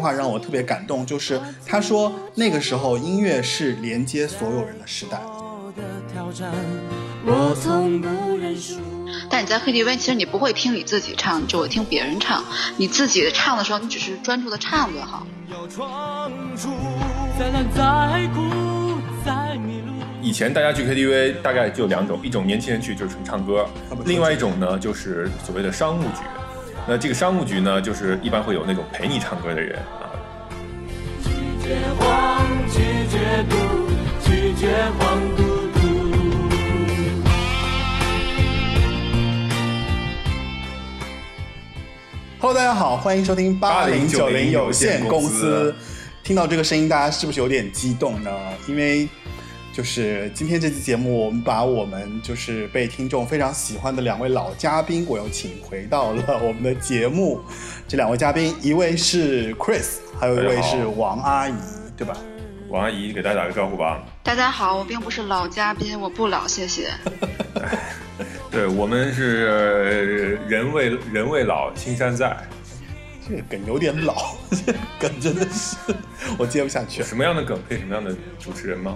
话让我特别感动，就是他说那个时候音乐是连接所有人的时代。但你在 KTV，其实你不会听你自己唱，你只会听别人唱。你自己唱的时候，你只是专注的唱就好。以前大家去 KTV 大概就两种，一种年轻人去就是纯唱歌，另外一种呢就是所谓的商务局。那这个商务局呢，就是一般会有那种陪你唱歌的人绝黄，拒绝毒，拒绝黄赌毒。Hello，大家好，欢迎收听八零九零有限公司。听到这个声音，大家是不是有点激动呢？因为就是今天这期节目，我们把我们就是被听众非常喜欢的两位老嘉宾，我又请回到了我们的节目。这两位嘉宾，一位是 Chris，还有一位是王阿姨，对吧？王阿姨，给大家打个招呼吧。大家好，我并不是老嘉宾，我不老，谢谢。对我们是人未人未老，青山在。这个梗有点老，这梗真的是我接不下去。什么样的梗配什么样的主持人吗？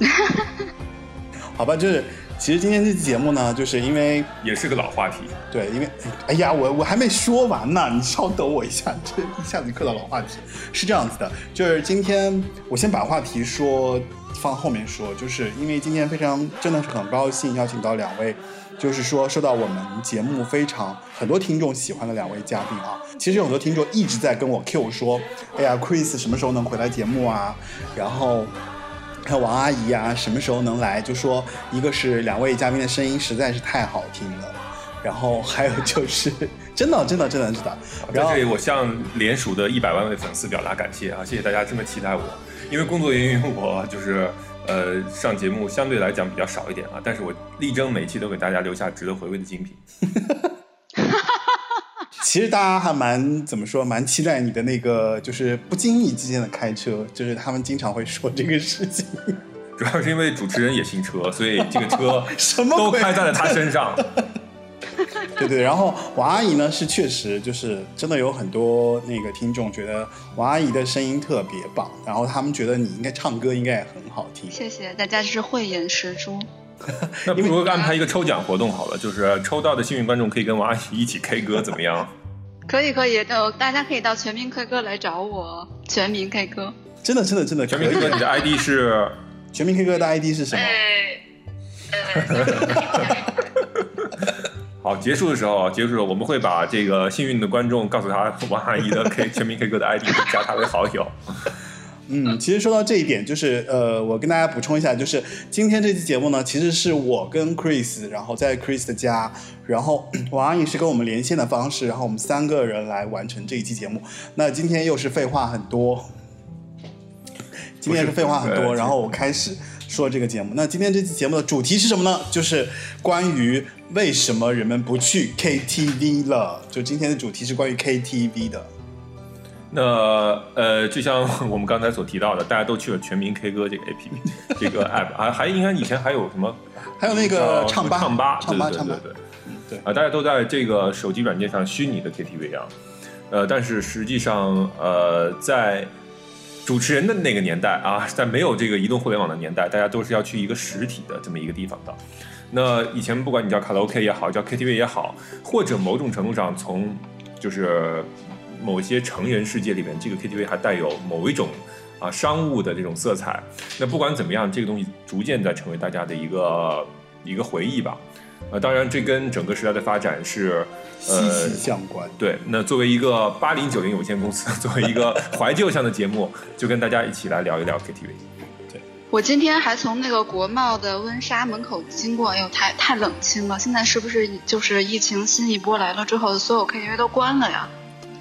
好吧，就是其实今天这期节目呢，就是因为也是个老话题。对，因为哎呀，我我还没说完呢，你稍等我一下，这一下子就磕到老话题。是这样子的，就是今天我先把话题说放后面说，就是因为今天非常真的是很高兴邀请到两位。就是说，受到我们节目非常很多听众喜欢的两位嘉宾啊，其实有很多听众一直在跟我 Q 说，哎呀，Chris 什么时候能回来节目啊？然后还有王阿姨啊，什么时候能来？就说一个是两位嘉宾的声音实在是太好听了，然后还有就是真的真的真的真的。在这里，我向联署的一百万位粉丝表达感谢啊！谢谢大家这么期待我，因为工作原因，我就是。呃，上节目相对来讲比较少一点啊，但是我力争每期都给大家留下值得回味的精品。其实大家还蛮怎么说，蛮期待你的那个，就是不经意之间的开车，就是他们经常会说这个事情。主要是因为主持人也姓车，所以这个车 什么都开在了他身上。对对，然后王阿姨呢是确实就是真的有很多那个听众觉得王阿姨的声音特别棒，然后他们觉得你应该唱歌应该也很好听。谢谢大家，是慧眼识珠。那不如安排一个抽奖活动好了，就是抽到的幸运观众可以跟王阿姨一起 K 歌，怎么样？可 以可以，呃大家可以到全民 K 歌来找我，全民 K 歌。真的真的真的，全民 K 歌，你的 ID 是？全民 K 歌的 ID 是什么？好，结束的时候，结束的时候，我们会把这个幸运的观众告诉他王阿姨的 K 全民 K 歌的 ID，加他为好友。嗯，其实说到这一点，就是呃，我跟大家补充一下，就是今天这期节目呢，其实是我跟 Chris，然后在 Chris 的家，然后 王阿姨是跟我们连线的方式，然后我们三个人来完成这一期节目。那今天又是废话很多，今天是废话很多，然后我开始。说这个节目，那今天这期节目的主题是什么呢？就是关于为什么人们不去 KTV 了。就今天的主题是关于 KTV 的。那呃，就像 我们刚才所提到的，大家都去了全民 K 歌这个 APP，这个 App 啊，还应该以前还有什么？还有那个唱吧，唱吧，唱吧，唱吧，对对对，对啊，大家都在这个手机软件上虚拟的 KTV 啊，呃，但是实际上呃，在主持人的那个年代啊，在没有这个移动互联网的年代，大家都是要去一个实体的这么一个地方的。那以前不管你叫卡拉 OK 也好，叫 KTV 也好，或者某种程度上从就是某些成人世界里面，这个 KTV 还带有某一种啊商务的这种色彩。那不管怎么样，这个东西逐渐在成为大家的一个一个回忆吧。呃，当然这跟整个时代的发展是。息息相关。对，那作为一个八零九零有限公司，作为一个怀旧向的节目，就跟大家一起来聊一聊 KTV。对，我今天还从那个国贸的温莎门口经过，哎呦，太太冷清了。现在是不是就是疫情新一波来了之后，所有 KTV 都关了呀？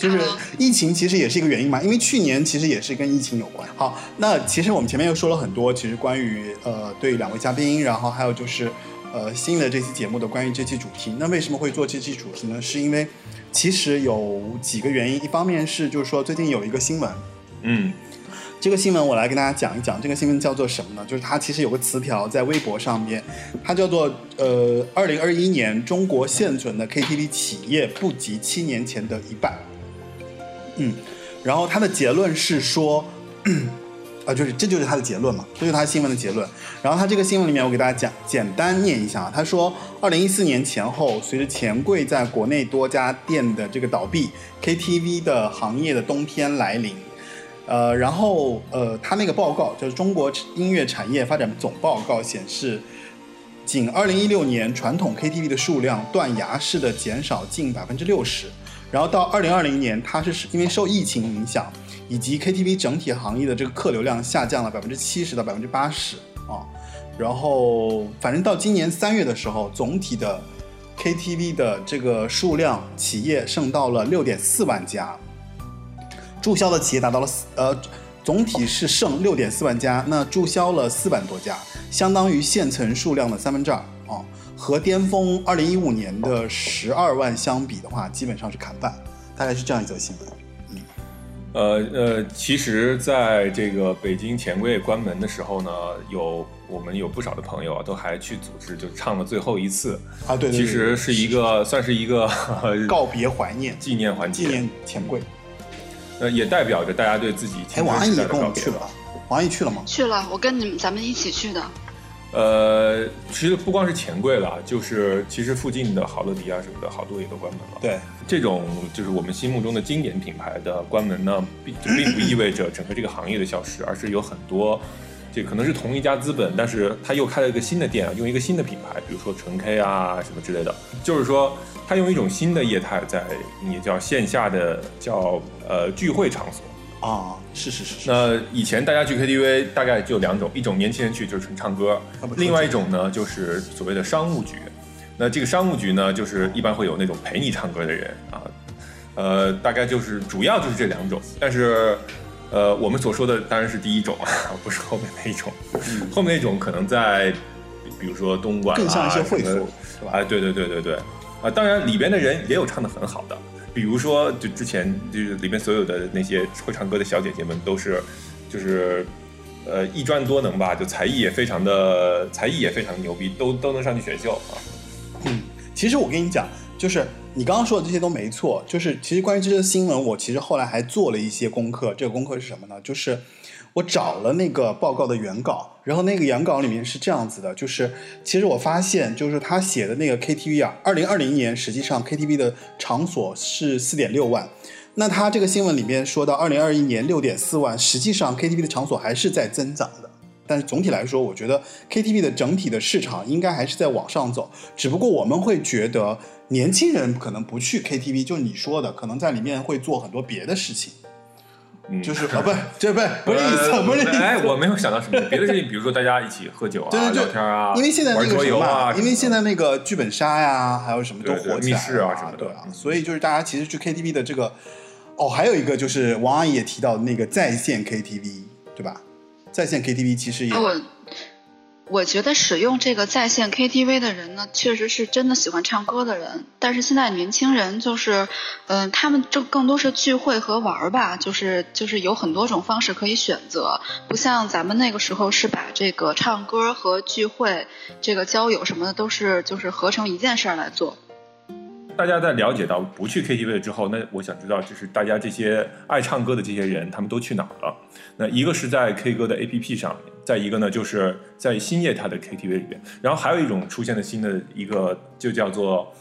就是疫情其实也是一个原因嘛，因为去年其实也是跟疫情有关。好，那其实我们前面又说了很多，其实关于呃对两位嘉宾，然后还有就是。呃，新的这期节目的关于这期主题，那为什么会做这期主题呢？是因为其实有几个原因，一方面是就是说最近有一个新闻，嗯，这个新闻我来跟大家讲一讲，这个新闻叫做什么呢？就是它其实有个词条在微博上面，它叫做呃，二零二一年中国现存的 KTV 企业不及七年前的一半，嗯。然后他的结论是说，啊，就是这就是他的结论嘛，这就是他新闻的结论。然后他这个新闻里面，我给大家讲简单念一下。他说，二零一四年前后，随着钱柜在国内多家店的这个倒闭，KTV 的行业的冬天来临。呃，然后呃，他那个报告就是《中国音乐产业发展总报告》显示，仅二零一六年传统 KTV 的数量断崖式的减少近百分之六十。然后到二零二零年，它是因为受疫情影响，以及 KTV 整体行业的这个客流量下降了百分之七十到百分之八十啊。然后反正到今年三月的时候，总体的 KTV 的这个数量企业剩到了六点四万家，注销的企业达到了四呃，总体是剩六点四万家，那注销了四万多家，相当于现存数量的三分之二啊。和巅峰二零一五年的十二万相比的话，基本上是砍半，大概是这样一则新闻。嗯呃呃，其实，在这个北京钱柜关门的时候呢，有我们有不少的朋友啊，都还去组织，就唱了最后一次啊。对，其实是一个算是一个 告别怀念纪念环节，纪念钱柜。呃，也代表着大家对自己哎，王阿姨也跟我们去了，王阿姨去了吗？去了，我跟你们咱们一起去的。呃，其实不光是钱柜了，就是其实附近的好乐迪啊什么的，好多也都关门了。对，这种就是我们心目中的经典品牌的关门呢，并并不意味着整个这个行业的消失，而是有很多，这可能是同一家资本，但是他又开了一个新的店啊，用一个新的品牌，比如说纯 K 啊什么之类的，就是说他用一种新的业态在，你叫线下的叫呃聚会场所。啊，是是是是。那以前大家去 KTV 大概就两种，一种年轻人去就是纯唱歌，另外一种呢就是所谓的商务局。那这个商务局呢，就是一般会有那种陪你唱歌的人啊，呃，大概就是主要就是这两种。但是，呃，我们所说的当然是第一种啊，不是后面那一种。后面那种可能在，比如说东莞啊，更像一些会所，是吧？哎，对对对对对，啊，当然里边的人也有唱的很好的。比如说，就之前就是里面所有的那些会唱歌的小姐姐们，都是，就是，呃，一专多能吧，就才艺也非常的才艺也非常牛逼，都都能上去选秀啊。嗯，其实我跟你讲，就是你刚刚说的这些都没错，就是其实关于这些新闻，我其实后来还做了一些功课。这个功课是什么呢？就是。我找了那个报告的原稿，然后那个原稿里面是这样子的，就是其实我发现，就是他写的那个 KTV 啊，二零二零年实际上 KTV 的场所是四点六万，那他这个新闻里面说到二零二一年六点四万，实际上 KTV 的场所还是在增长的，但是总体来说，我觉得 KTV 的整体的市场应该还是在往上走，只不过我们会觉得年轻人可能不去 KTV，就你说的，可能在里面会做很多别的事情。就是啊，不，这不不是意思，不是意思。哎，我没有想到什么别的事情，比如说大家一起喝酒啊、聊天啊，因为现在那个什么，因为现在那个剧本杀呀，还有什么都火起来了啊，对啊，所以就是大家其实去 KTV 的这个，哦，还有一个就是王阿姨也提到的那个在线 KTV，对吧？在线 KTV 其实也。我我觉得使用这个在线 KTV 的人呢，确实是真的喜欢唱歌的人。但是现在年轻人就是，嗯，他们就更多是聚会和玩儿吧，就是就是有很多种方式可以选择，不像咱们那个时候是把这个唱歌和聚会、这个交友什么的都是就是合成一件事儿来做。大家在了解到不去 KTV 了之后，那我想知道，就是大家这些爱唱歌的这些人，他们都去哪儿了？那一个是在 K 歌的 APP 上面，再一个呢，就是在新业态的 KTV 里边，然后还有一种出现的新的一个，就叫做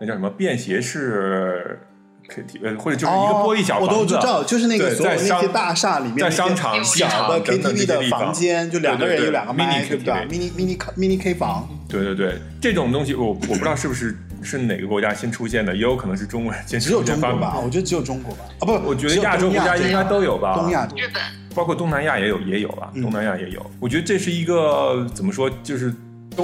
那叫什么便携式 KTV，或者就是一个玻璃小房子，我都知道，就是那个在那些大厦里面，在商场小的 KTV 的房间，就两个人有两个麦，对吧？mini mini mini K 房，对对对，这种东西我我不知道是不是。是哪个国家先出现的？也有可能是中国人先只有中国吧？我觉得只有中国吧。啊，不，我觉得亚洲国家应该都有吧。东亚、日本，包括东南亚也有，也有啊。东南亚也有。我觉得这是一个怎么说，就是。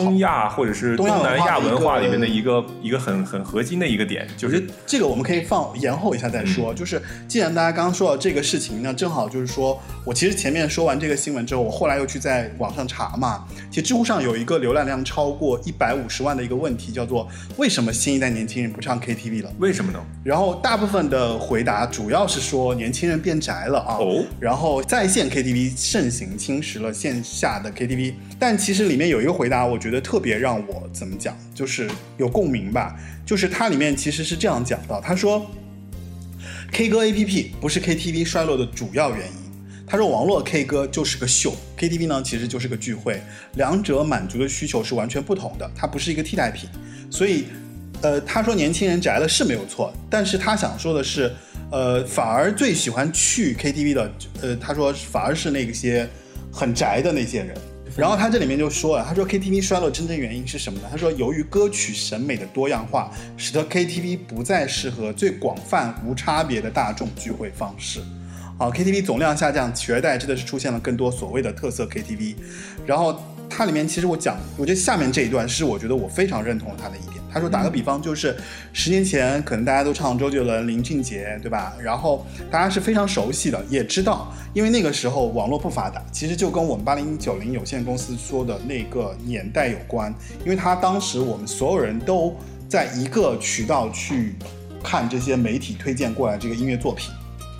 东亚或者是东南亚文化里面的一个一个很很核心的一个点，就是这个我们可以放延后一下再说。就是既然大家刚刚说到这个事情，那正好就是说我其实前面说完这个新闻之后，我后来又去在网上查嘛。其实知乎上有一个浏览量超过一百五十万的一个问题，叫做为什么新一代年轻人不唱 KTV 了？为什么呢？然后大部分的回答主要是说年轻人变宅了啊。哦。然后在线 KTV 盛行，侵蚀了线下的 KTV。但其实里面有一个回答，我觉觉得特别让我怎么讲，就是有共鸣吧。就是它里面其实是这样讲的，他说 K 歌 APP 不是 KTV 衰落的主要原因。他说，网络 K 歌就是个秀，KTV 呢其实就是个聚会，两者满足的需求是完全不同的，它不是一个替代品。所以，呃，他说年轻人宅了是没有错，但是他想说的是，呃，反而最喜欢去 KTV 的，呃，他说反而是那些很宅的那些人。然后他这里面就说了，他说 KTV 衰落真正原因是什么呢？他说由于歌曲审美的多样化，使得 KTV 不再适合最广泛无差别的大众聚会方式。好，KTV 总量下降，取而代之的是出现了更多所谓的特色 KTV。然后它里面其实我讲，我觉得下面这一段是我觉得我非常认同他的一点。他说打个比方，就是十年前可能大家都唱周杰伦、林俊杰，对吧？然后大家是非常熟悉的，也知道，因为那个时候网络不发达，其实就跟我们八零九零有限公司说的那个年代有关，因为他当时我们所有人都在一个渠道去看这些媒体推荐过来这个音乐作品，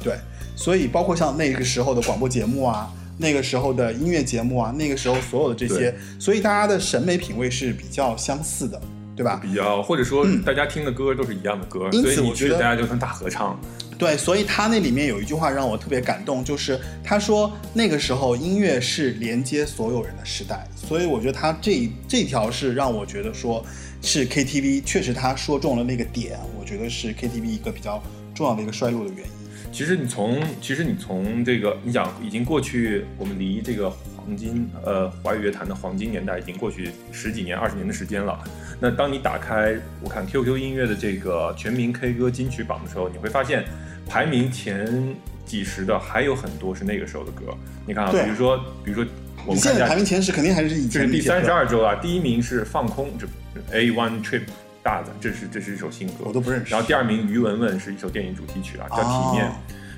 对。所以，包括像那个时候的广播节目啊，那个时候的音乐节目啊，那个时候所有的这些，所以大家的审美品味是比较相似的，对吧？比较，或者说大家听的歌都是一样的歌，所以我觉得大家就算大合唱。对，所以他那里面有一句话让我特别感动，就是他说那个时候音乐是连接所有人的时代，所以我觉得他这这条是让我觉得说是 KTV 确实他说中了那个点，我觉得是 KTV 一个比较重要的一个衰落的原因。其实你从，其实你从这个，你想已经过去，我们离这个黄金，呃，华语乐坛的黄金年代已经过去十几年、二十年的时间了。那当你打开我看 QQ 音乐的这个全民 K 歌金曲榜的时候，你会发现排名前几十的还有很多是那个时候的歌。你看啊，比如说，比如说我们现在排名前十肯定还是以前。这是第三十二周啊，第一名是放空，这 A One Trip。大的，这是这是一首新歌，我都不认识。然后第二名于文文是一首电影主题曲啊，叫《体面》。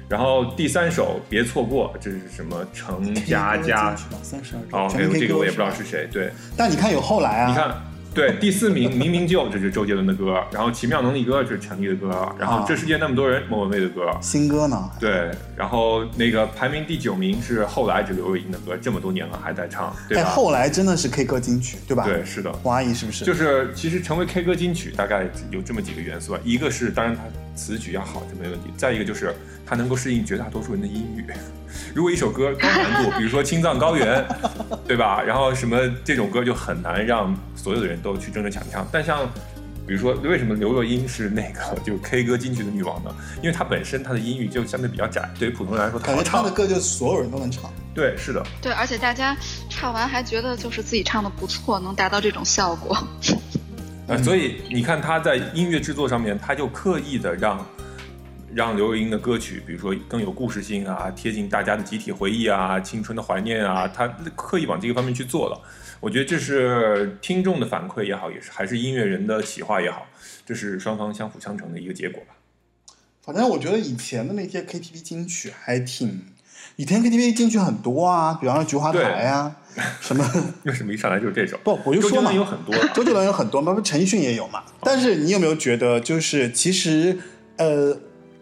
然后第三首别错过，这是什么？程佳佳。三十二。哦，还有这个我也不知道是谁。对。但你看有后来啊。你看。对，第四名明明就这是周杰伦的歌，然后奇妙能力歌这是陈粒的歌，然后这世界那么多人莫文蔚的歌，新歌呢？对，然后那个排名第九名是后来这刘若英的歌，这么多年了还在唱，对吧？后来真的是 K 歌金曲，对吧？对，是的。王阿姨是不是？就是其实成为 K 歌金曲大概有这么几个元素啊，一个是当然它词曲要好就没问题，再一个就是它能够适应绝大多数人的音域。如果一首歌高难度，比如说《青藏高原》，对吧？然后什么这种歌就很难让所有的人都去争着抢唱。但像，比如说为什么刘若英是那个 就 K 歌金曲的女王呢？因为她本身她的音域就相对比较窄，对于普通人来说，感觉唱的歌就所有人都能唱。对，是的。对，而且大家唱完还觉得就是自己唱的不错，能达到这种效果。呃，所以你看她在音乐制作上面，她就刻意的让。让刘若英的歌曲，比如说更有故事性啊，贴近大家的集体回忆啊，青春的怀念啊，他刻意往这个方面去做了。我觉得这是听众的反馈也好，也是还是音乐人的企划也好，这是双方相辅相成的一个结果吧。反正我觉得以前的那些 KTV 金曲还挺，以前 KTV 金曲很多啊，比方说菊花台啊，什么 为什么一上来就是这首？不，我就说嘛，有很多，周杰伦有很多嘛，不陈奕迅也有嘛。但是你有没有觉得，就是其实呃。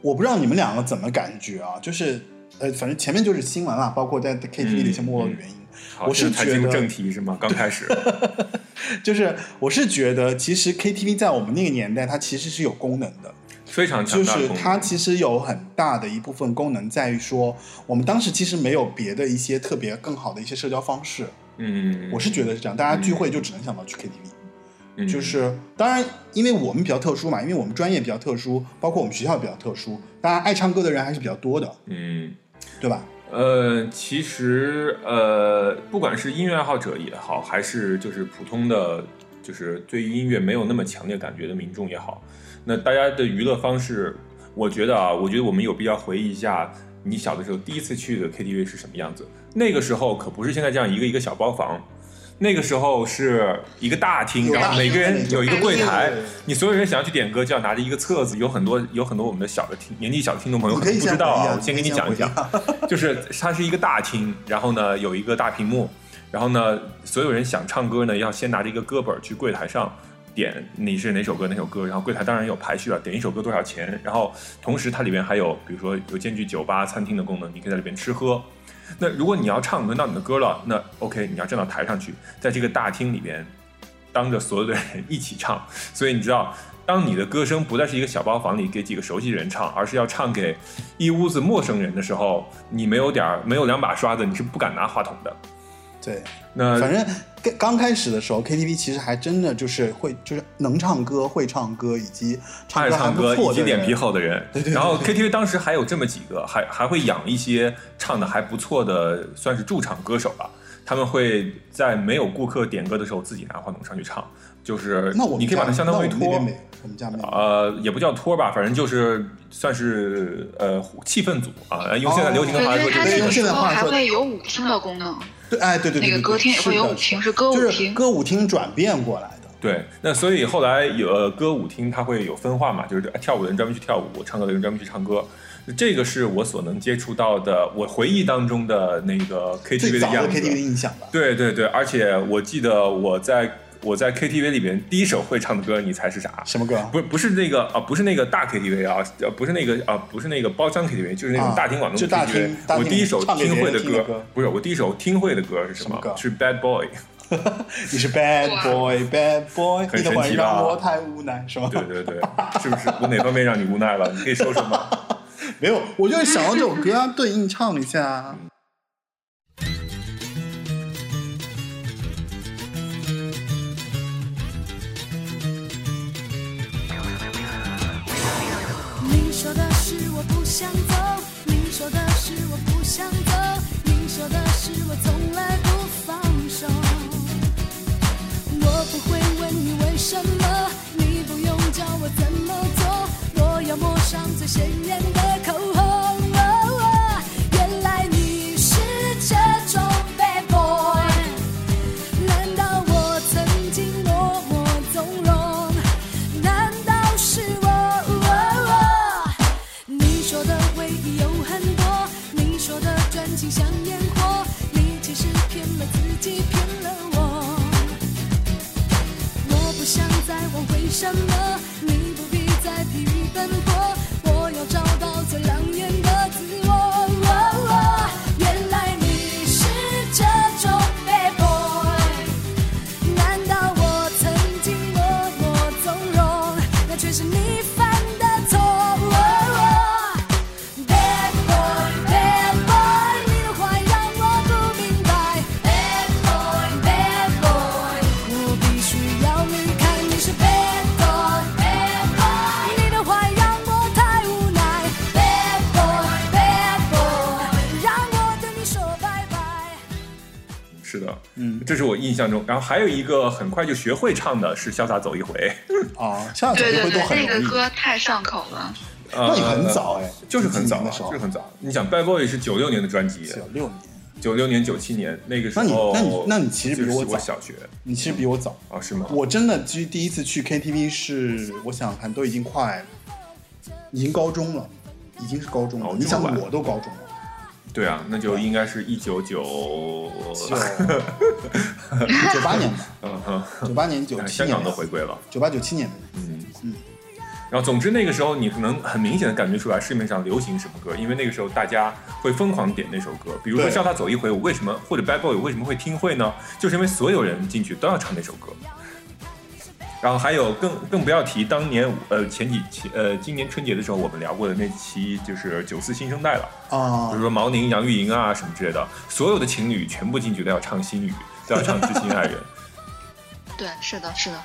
我不知道你们两个怎么感觉啊？就是，呃，反正前面就是新闻了，包括在 KTV 的一些没落的原因。我是觉得正题是吗？刚开始，就是我是觉得，其实 KTV 在我们那个年代，它其实是有功能的，非常强就是它其实有很大的一部分功能在于说，我们当时其实没有别的一些特别更好的一些社交方式。嗯，我是觉得是这样，大家聚会就只能想到去 KTV。就是当然，因为我们比较特殊嘛，因为我们专业比较特殊，包括我们学校比较特殊，当然爱唱歌的人还是比较多的，嗯，对吧？呃，其实呃，不管是音乐爱好者也好，还是就是普通的，就是对于音乐没有那么强烈感觉的民众也好，那大家的娱乐方式，我觉得啊，我觉得我们有必要回忆一下，你小的时候第一次去的 KTV 是什么样子？那个时候可不是现在这样一个一个小包房。那个时候是一个大厅，然后每个人有一个柜台，你所有人想要去点歌，就要拿着一个册子。有很多有很多我们的小的听年纪小的听众朋友可能不知道啊，我先给你讲一讲，就是它是一个大厅，然后呢有一个大屏幕，然后呢所有人想唱歌呢要先拿着一个歌本去柜台上点你是哪首歌哪首歌，然后柜台当然有排序了，点一首歌多少钱，然后同时它里面还有比如说有兼具酒吧餐厅的功能，你可以在里边吃喝。那如果你要唱轮到你的歌了，那 OK，你要站到台上去，在这个大厅里边当着所有的人一起唱，所以你知道，当你的歌声不再是一个小包房里给几个熟悉的人唱，而是要唱给一屋子陌生人的时候，你没有点儿没有两把刷子，你是不敢拿话筒的。对，那反正刚刚开始的时候，KTV 其实还真的就是会，就是能唱歌、会唱歌，以及唱爱歌还不唱歌错以及脸皮厚的人。对对对然后 KTV 当时还有这么几个，还还会养一些唱的还不错的，算是驻场歌手吧。他们会在没有顾客点歌的时候自己拿话筒上去唱，就是那我你可以把它相当于托那我们那边，没，我们家没有。呃，也不叫托吧，反正就是算是呃气氛组啊。用现在流行的对，话说，用现那个时候在话说还会有舞厅的功能，对，哎，对对对，那个歌厅也会有是的舞厅，是是歌舞就是厅。歌舞厅转变过来的。对，那所以后来有呃歌舞厅，它会有分化嘛，就是跳舞的人专门去跳舞，唱歌的人专门去唱歌。这个是我所能接触到的，我回忆当中的那个 KTV 的的样子。KTV 印象吧。对对对，而且我记得我在我在 KTV 里边第一首会唱的歌，你猜是啥？什么歌？不不是那个啊，不是那个大 KTV 啊，呃，不是那个啊，不是那个包厢 KTV，就是那种啊大庭广众大 KTV 厅。我第一首听会的歌不是我第一首听会的歌是什么？什么歌是 Bad Boy。你是 bad boy bad boy，很你的话神奇吧让我太无奈，是吗？对对对，是不是我哪方面让你无奈了？你可以说说吗？没有，我就是想到这首歌啊，对应唱一下啊。说的是我不想走，你说的是我不想走，你说的是我从来不放手。我不会问你为什么，你不用教我怎么做，我要抹上最鲜艳的口红。象中。然后还有一个很快就学会唱的是《潇洒走一回》，啊，下次对对对回都，很那个。歌太上口了。呃那你很早哎，就是很早就是很早。你想，Bad Boy 是九六年的专辑，九六年，九六年、九七年那个时那你候，那你那你其实比我早小学你其实比我早。啊，是吗？我真的其实第一次去 KTV 是，我想想看，都已经快，已经高中了，已经是高中了。你想，我都高中了，对啊，那就应该是一九九，九 九八年吧，嗯哼，九八年、九七年香港都回归了。九八九七年的。嗯嗯然后，总之那个时候，你可能很明显的感觉出来市面上流行什么歌，因为那个时候大家会疯狂点那首歌。比如说《对潇洒走一回》，我为什么或者 Bad Boy 我为什么会听会呢？就是因为所有人进去都要唱那首歌。然后还有更更不要提当年呃前几期呃今年春节的时候我们聊过的那期就是九四新生代了，啊比如说毛宁、杨钰莹啊什么之类的，所有的情侣全部进去都要唱心语，都要唱知心爱人。对，是的，是的。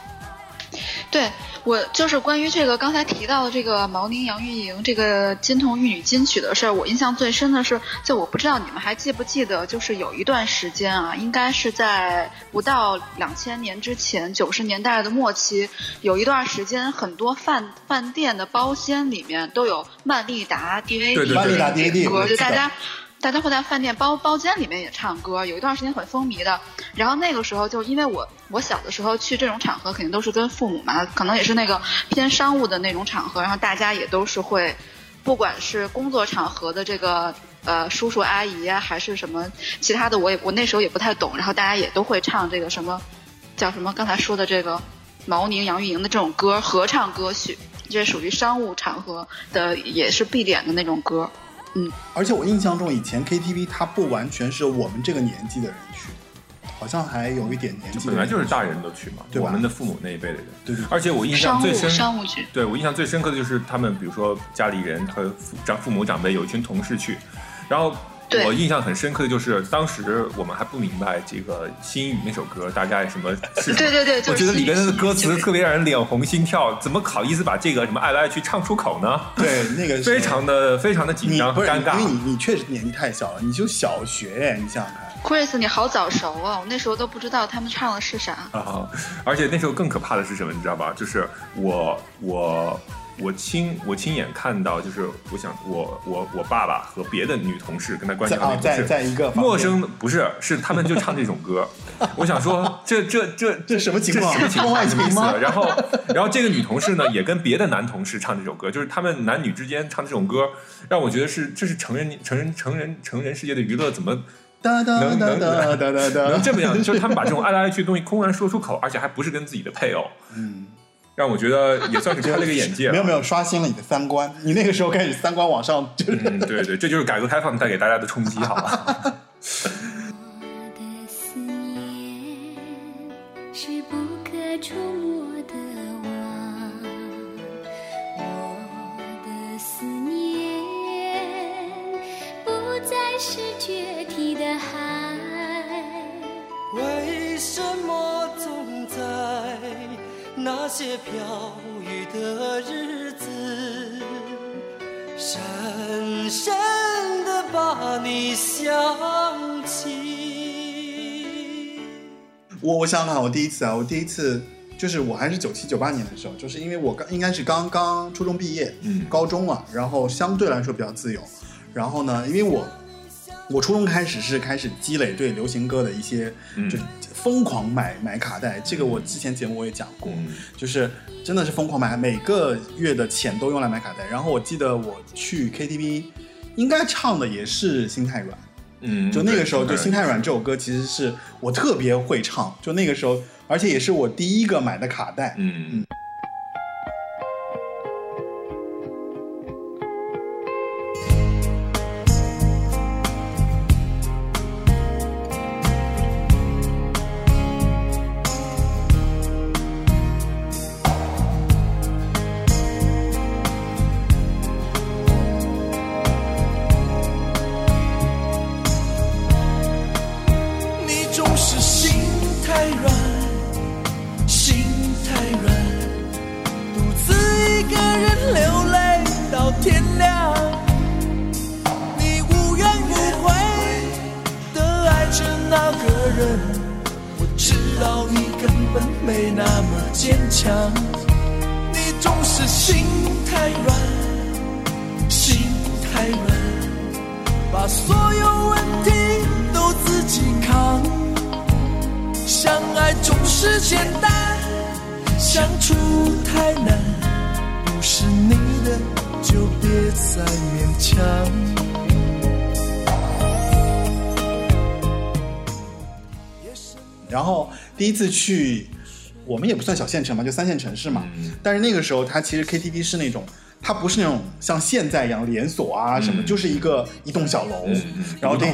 对我就是关于这个刚才提到的这个毛宁、杨钰莹这个金童玉女金曲的事儿，我印象最深的是，就我不知道你们还记不记得，就是有一段时间啊，应该是在不到两千年之前，九十年代的末期，有一段时间，很多饭饭店的包间里面都有曼丽达 DVD 对曼丽达 DVD 个歌，就大家。大家会在饭店包包间里面也唱歌，有一段时间很风靡的。然后那个时候就因为我我小的时候去这种场合，肯定都是跟父母嘛，可能也是那个偏商务的那种场合，然后大家也都是会，不管是工作场合的这个呃叔叔阿姨啊，还是什么其他的，我也我那时候也不太懂，然后大家也都会唱这个什么叫什么刚才说的这个毛宁、杨钰莹的这种歌，合唱歌曲，这属于商务场合的，也是必点的那种歌。而且我印象中，以前 KTV 它不完全是我们这个年纪的人去，好像还有一点年纪。本来就是大人都去嘛，对吧我们的父母那一辈的人。对对对而且我印象最深，商务去，对我印象最深刻的就是他们，比如说家里人和长父母长辈有一群同事去，然后对我印象很深刻的就是当时我们还不明白这个《心语》那首歌大概什么是什么。对对对，就是我觉得里边的歌词特别让人脸红心跳，怎么好意思把这个什么爱来爱去唱出口呢？对那个 非常的非常的紧张和尴尬因为。你你确实年纪太小了，你就小学，你想想看。Chris，你好早熟哦！我那时候都不知道他们唱的是啥。啊！而且那时候更可怕的是什么，你知道吧？就是我我我亲我亲眼看到，就是我想我我我爸爸和别的女同事跟他关系在啊，在在一个陌生的不是是他们就唱这种歌，我想说这这这这什么情况？这什么情况？什么意思？？然后然后这个女同事呢也跟别的男同事唱这首歌，就是他们男女之间唱这种歌，让我觉得是这是成人成人成人成人世界的娱乐，怎么能能哒哒哒哒，能这么样？就是他们把这种爱来爱去的东西公然说出口，而且还不是跟自己的配偶，嗯，让我觉得也算是开了个眼界。没有没有，刷新了你的三观。你那个时候开始三观往上，就是嗯，对对，这就是改革开放带给大家的冲击，好吧？我的思念是不可触摸的网，我的思念不再是决堤的海。为什么那些飘雨的日子，深深的把你想起？我我想想看，我第一次啊，我第一次就是我还是九七九八年的时候，就是因为我刚应该是刚刚初中毕业，嗯高中了，然后相对来说比较自由。然后呢，因为我我初中开始是开始积累对流行歌的一些，嗯就疯狂买买卡带。这个我之前节目我也讲过，嗯就是真的是疯狂买，每个月的钱都用来买卡带。然后我记得我去 KTV，应该唱的也是《心太软》。嗯，就那个时候，就《心太软》这首歌，其实是我特别会唱。就那个时候，而且也是我第一个买的卡带。嗯你去，我们也不算小县城嘛，就三线城市嘛。嗯。但是那个时候，它其实 KTV 是那种，它不是那种像现在一样连锁啊什么，嗯。就是一个一栋小楼，然后这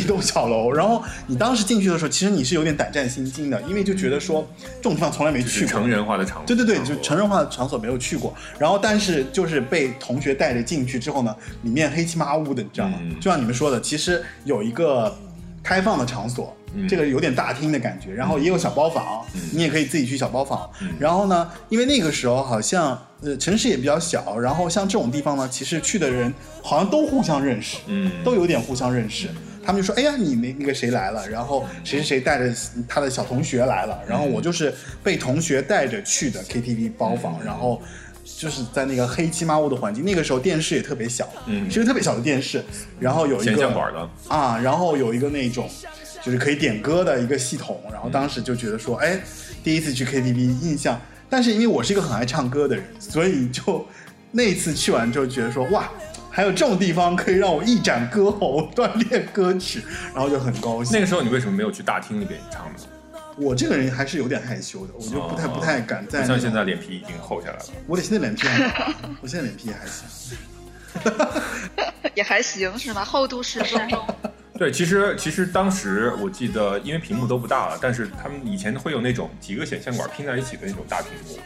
一栋小楼，然后你当时进去的时候，其实你是有点胆战心惊的，因为就觉得说这种地方从来没去过，成人化的场所，对对对，就成人化的场所没有去过，然后但是就是被同学带着进去之后呢，里面黑漆麻乌的，你知道吗？嗯。就像你们说的，其实有一个开放的场所，嗯这个有点大厅的感觉，然后也有小包房，你也可以自己去小包房。嗯然后呢，因为那个时候好像呃城市也比较小，然后像这种地方呢，其实去的人好像都互相认识，嗯都有点互相认识。他们就说：“哎呀，你那那个谁来了？然后谁谁谁带着他的小同学来了。然后我就是被同学带着去的 KTV 包房，然后就是在那个黑漆麻乌的环境。那个时候电视也特别小，嗯是个特别小的电视，然后有一显个像管的，啊，然后有一个那种就是可以点歌的一个系统，然后当时就觉得说，哎，第一次去 KTV 印象，但是因为我是一个很爱唱歌的人，所以就 那一次去完之后觉得说，哇。还有这种地方可以让我一展歌喉、锻炼歌曲，然后就很高兴。那个时候你为什么没有去大厅里边唱呢？我这个人还是有点害羞的，我就不太、哦不太敢在。像现在脸皮已经厚下来了。我得现在脸皮我现在脸皮也还行。也还行是吧？厚度适中。对，其实其实当时我记得，因为屏幕都不大了，但是他们以前会有那种几个显像管拼在一起的那种大屏幕。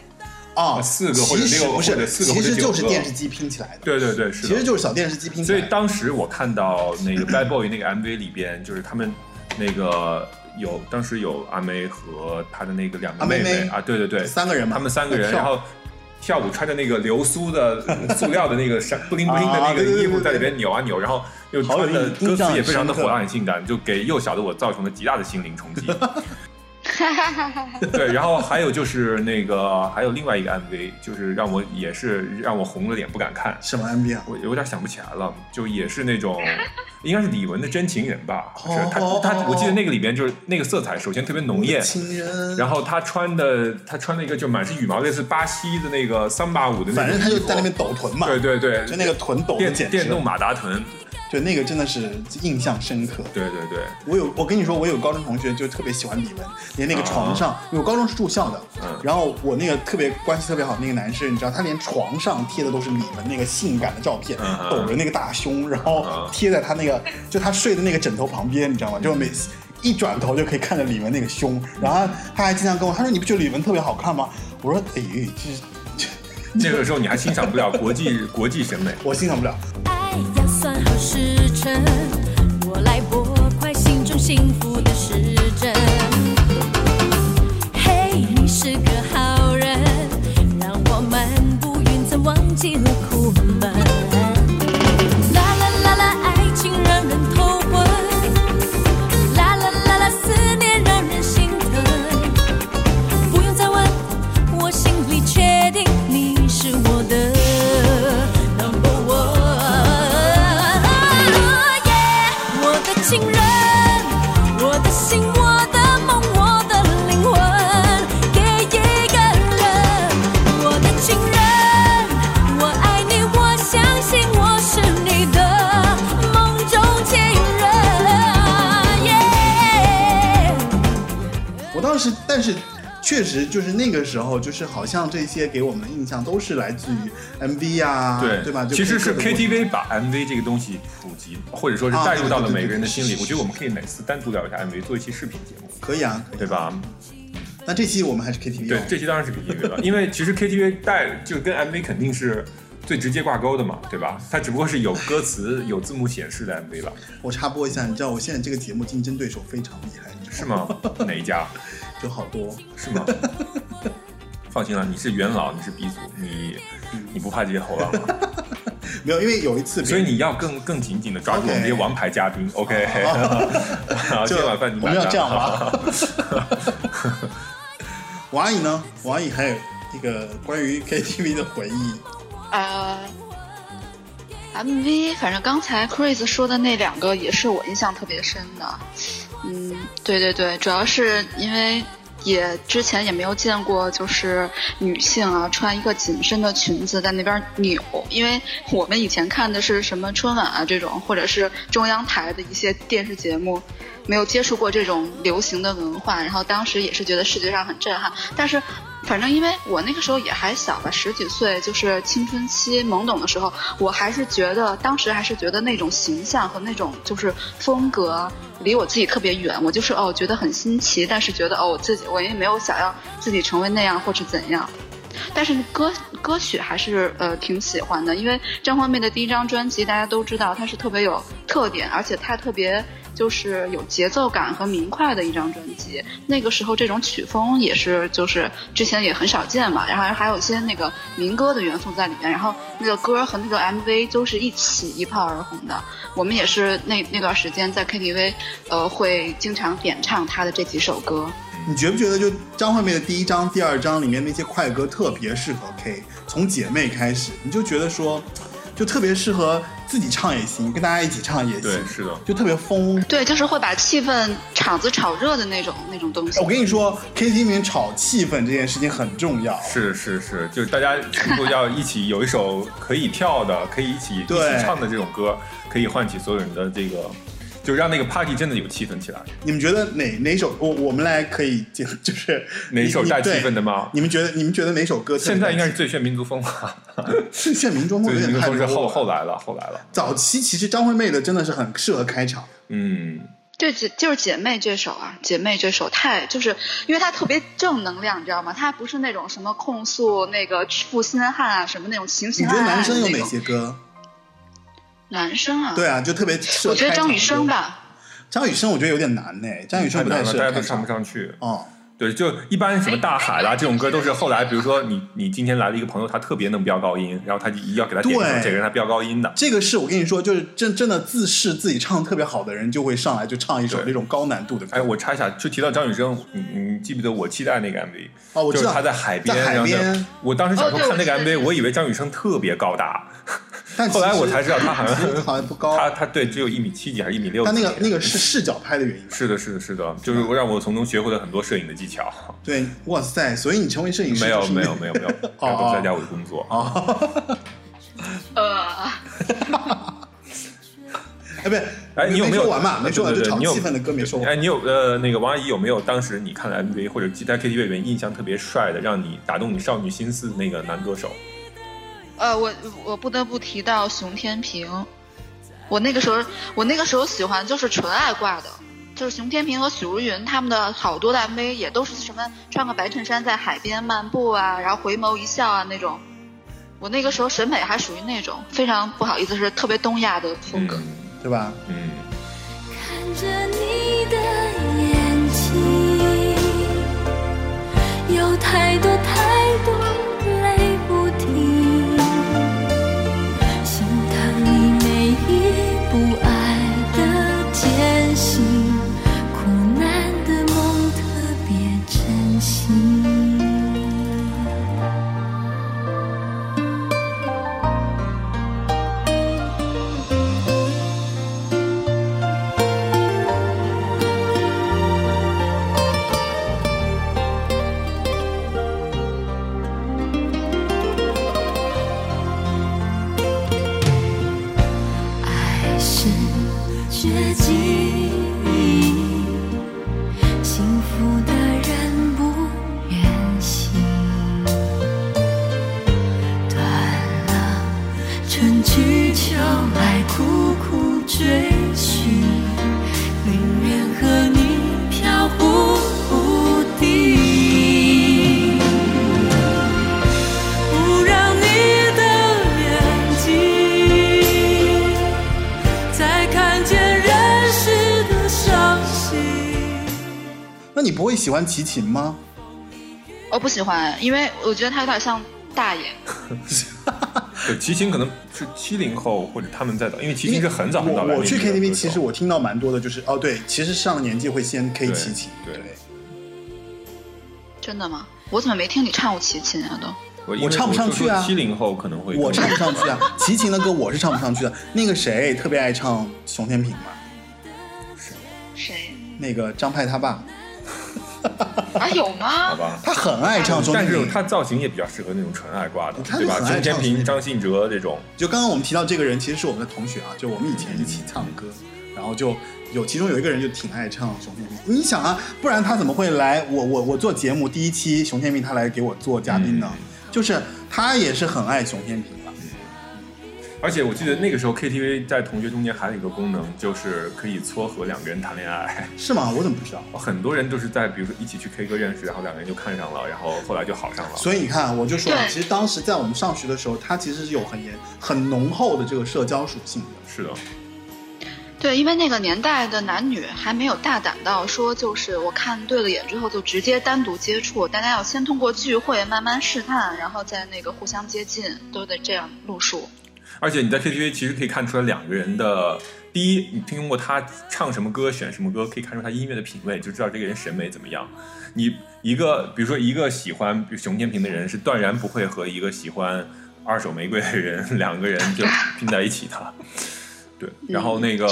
啊，四个或者六个不是或者四个或其实就是电视机拼起来的，对对对，是的。其实就是小电视机拼起所以。当时我看到那个 Bad Boy 那个 MV 里边，就是他们那个有当时有阿妹和她的那个两个阿妹妹妹啊，对对对，三个人嘛他们三个人，然后跳舞穿着那个流苏的 塑料的那个闪布灵布灵的那个衣服在里边扭啊扭，然后又好的歌词也非常的火辣很性感，就给幼小的我造成了极大的心灵冲击。对，然后还有就是那个还有另外一个 MV，就是让我也是让我红了脸不敢看。什么 MV 啊？我有点想不起来了，就也是那种，应该是李玟的《真情人》吧？哦是他哦他，哦我记得那个里边就是那个色彩，首先特别浓艳，情人，然后他穿的他穿了一个就满是羽毛，类似巴西的那个桑巴舞的那种反正他就在那边抖臀嘛，对对对，就那个臀抖的电简直电动马达臀，对那个真的是印象深刻。对对对，我有，我跟你说，我有高中同学就特别喜欢李玟，连那个床上，因为我高中是住校的，嗯然后我那个特别关系特别好的那个男生，你知道，他连床上贴的都是李玟那个性感的照片，嗯嗯抖着那个大胸，然后嗯贴在他那个就他睡的那个枕头旁边，你知道吗？就每次一转头就可以看着李玟那个胸，然后他他还经常跟我，他说你不觉得李玟特别好看吗？我说哎，这是这那个时候你还欣赏不了国际国际审美，我欣赏不了。时辰，我来拨快心中幸福的时针。嘿，你是个好人，让我漫步云层，忘记了苦闷。候，就是好像这些给我们的印象都是来自于 MV 啊，对对吧？就其实是 KTV 把 MV 这个东西普及，或者说是啊带入到了每个人的心里。我觉得我们可以每次单独聊一下 MV，做一期视频节目，可以啊，可以对？吧？那这期我们还是 KTV 对哦，这期当然是 KTV 了，因为其实 KTV 带就跟 MV 肯定是最直接挂钩的嘛，对吧？它只不过是有歌词、有字幕显示的 MV 吧？我插播一下，你知道我现在这个节目竞争对手非常厉害，你知是道吗？哪一家？就好多。是吗？放心了，你是元老，你是鼻祖，你你不怕这些后浪吗，没有，因为有一次，所以你要更更紧紧的抓住我们这些王牌嘉宾，OK？今晚饭你我们要这样吗？王阿姨呢？王阿姨还有一个关于 KTV 的回忆，呃，MV，反正刚才 Chris 说的那两个也是我印象特别深的。嗯，对对对，主要是因为也之前也没有见过，就是女性啊穿一个紧身的裙子在那边扭，因为我们以前看的是什么春晚啊这种，或者是中央台的一些电视节目。没有接触过这种流行的文化，然后当时也是觉得视觉上很震撼。但是，反正因为我那个时候也还小吧，十几岁，就是青春期懵懂的时候，我还是觉得当时还是觉得那种形象和那种就是风格离我自己特别远。我就是哦觉得很新奇，但是觉得哦我自己我也没有想要自己成为那样或是怎样。但是歌歌曲还是呃挺喜欢的，因为张惠妹的第一张专辑大家都知道，它是特别有特点，而且它特别就是有节奏感和明快的一张专辑。那个时候这种曲风也是就是之前也很少见嘛，然后还有一些那个民歌的元素在里面，然后那个歌和那个 MV 都是一起一炮而红的。我们也是那那段时间在 KTV 呃会经常点唱他的这几首歌。你觉不觉得就张惠妹的第一张、第二张里面那些快歌特别适合 K？从姐妹开始，你就觉得说，就特别适合自己唱也行，跟大家一起唱也行，对，是的。就特别疯。对，就是会把气氛场子炒热的那种那种东西。我跟你说，KTV 里面炒气氛这件事情很重要。是是是，就是大家全部要一起有一首可以跳的、可以一起一起对唱的这种歌，可以唤起所有人的这个，就让那个 party 真的有气氛起来。你们觉得哪哪首我我们来可以就就是哪首带气氛的吗？你们觉得你们觉得哪首歌现在应该是最炫民族风了，气 是现民中风最炫民族风 有点太风是后后来了，后来了。早期其实张惠妹的真的是很适合开场，嗯，就，姐就是姐妹这首啊，姐妹这首太就是因为它特别正能量，你知道吗？它不是那种什么控诉那个负心汉啊，什么那种情你觉得男生有哪。些歌？男生啊，对啊，就特别适合我觉得张雨生。吧，张雨生我觉得有点难呢，张雨生不太太难了，适合大家都唱不。上去。哦，对，就一般什么大海啦这种歌都是后来，比如说你你今天来了一个朋友，他特别能飙高音，然后他就一定要给他点一首对这个人他飙高音的。这个是我跟你说，就是真真的自视自己唱得特别好的人，就会上来就唱一首那种高难度的歌。哎，我插一下，就提到张雨生，你你记不记得我期待那个 MV？哦，我知道就是他在海边，在海然后边呢我当时小时候看那个 MV，我以为张雨生特别高大，但后来我才知道他好像 好像不高，他他对只有一米七几还是一米六几。他那个那个是视角拍的原因？是的，是的，是的，就是让我从中学会了很多摄影的技巧。对，哇塞！所以你成为摄影师没有，就是没有，没有，没有，然后都在家我的工作。啊，呃，哎，不，哎，你有没有没说完嘛？没说完，就对对对你有炒气氛的歌没说完。哎，你有呃，那个王阿姨有没有当时你看了 MV 或者在 KTV 里面印象特别帅的，让你打动你少女心思的那个男歌手？呃，我我不得不提到熊天平，我那个时候我那个时候喜欢就是纯爱挂的，就是熊天平和许茹芸他们的好多的 MV 也都是什么穿个白衬衫在海边漫步啊，然后回眸一笑啊那种。我那个时候审美还属于那种非常不好意思是特别东亚的风格。嗯对吧？嗯，看着你的眼睛，有太多太多欢齐秦吗？我不喜欢，因为我觉得他有点像大爷。对，齐秦可能是七零后或者他们在早，因为齐秦是很早很早来我我去 KTV，其实我听到蛮多的，就是哦，对，其实上了年纪会先 K 齐秦，对真的吗？我怎么没听你唱过齐秦啊？都我我唱不上去啊七零后可能会我唱不上去啊。齐秦的歌我是唱不上去的。那个谁特别爱唱熊天平嘛？谁那个张派他爸，啊？有吗好？吧。他很爱唱熊但是。他造型也比较适合那种纯爱挂的，对吧？熊天平、张信哲这种，就刚刚我们提到这个人，其实是我们的同学啊，就我们以前一起唱歌，然后就有其中有一个人就挺爱唱熊天平。你想啊，不然他怎么会来我我我做节目第一期熊天平他来给我做嘉宾呢？嗯就是他也是很爱熊天平的。而且我记得那个时候 KTV 在同学中间还有一个功能，就是可以撮合两个人谈恋爱。是吗？我怎么不知道？很多人都是在比如说一起去 K 歌认识，然后两个人就看上了，然后后来就好上了。所以你看，我就说其实当时在我们上学的时候，它其实是有很严、很浓厚的这个社交属性的。是的，对，因为那个年代的男女还没有大胆到说，就是我看对了眼之后就直接单独接触，大家要先通过聚会慢慢试探，然后再那个互相接近，都得这样路数。而且你在 KTV 其实可以看出来两个人的，第一，你听过他唱什么歌、选什么歌，可以看出他音乐的品味，就知道这个人审美怎么样。你一个，比如说一个喜欢熊天平的人，是断然不会和一个喜欢二手玫瑰的人，两个人就拼在一起的。对，然后那个、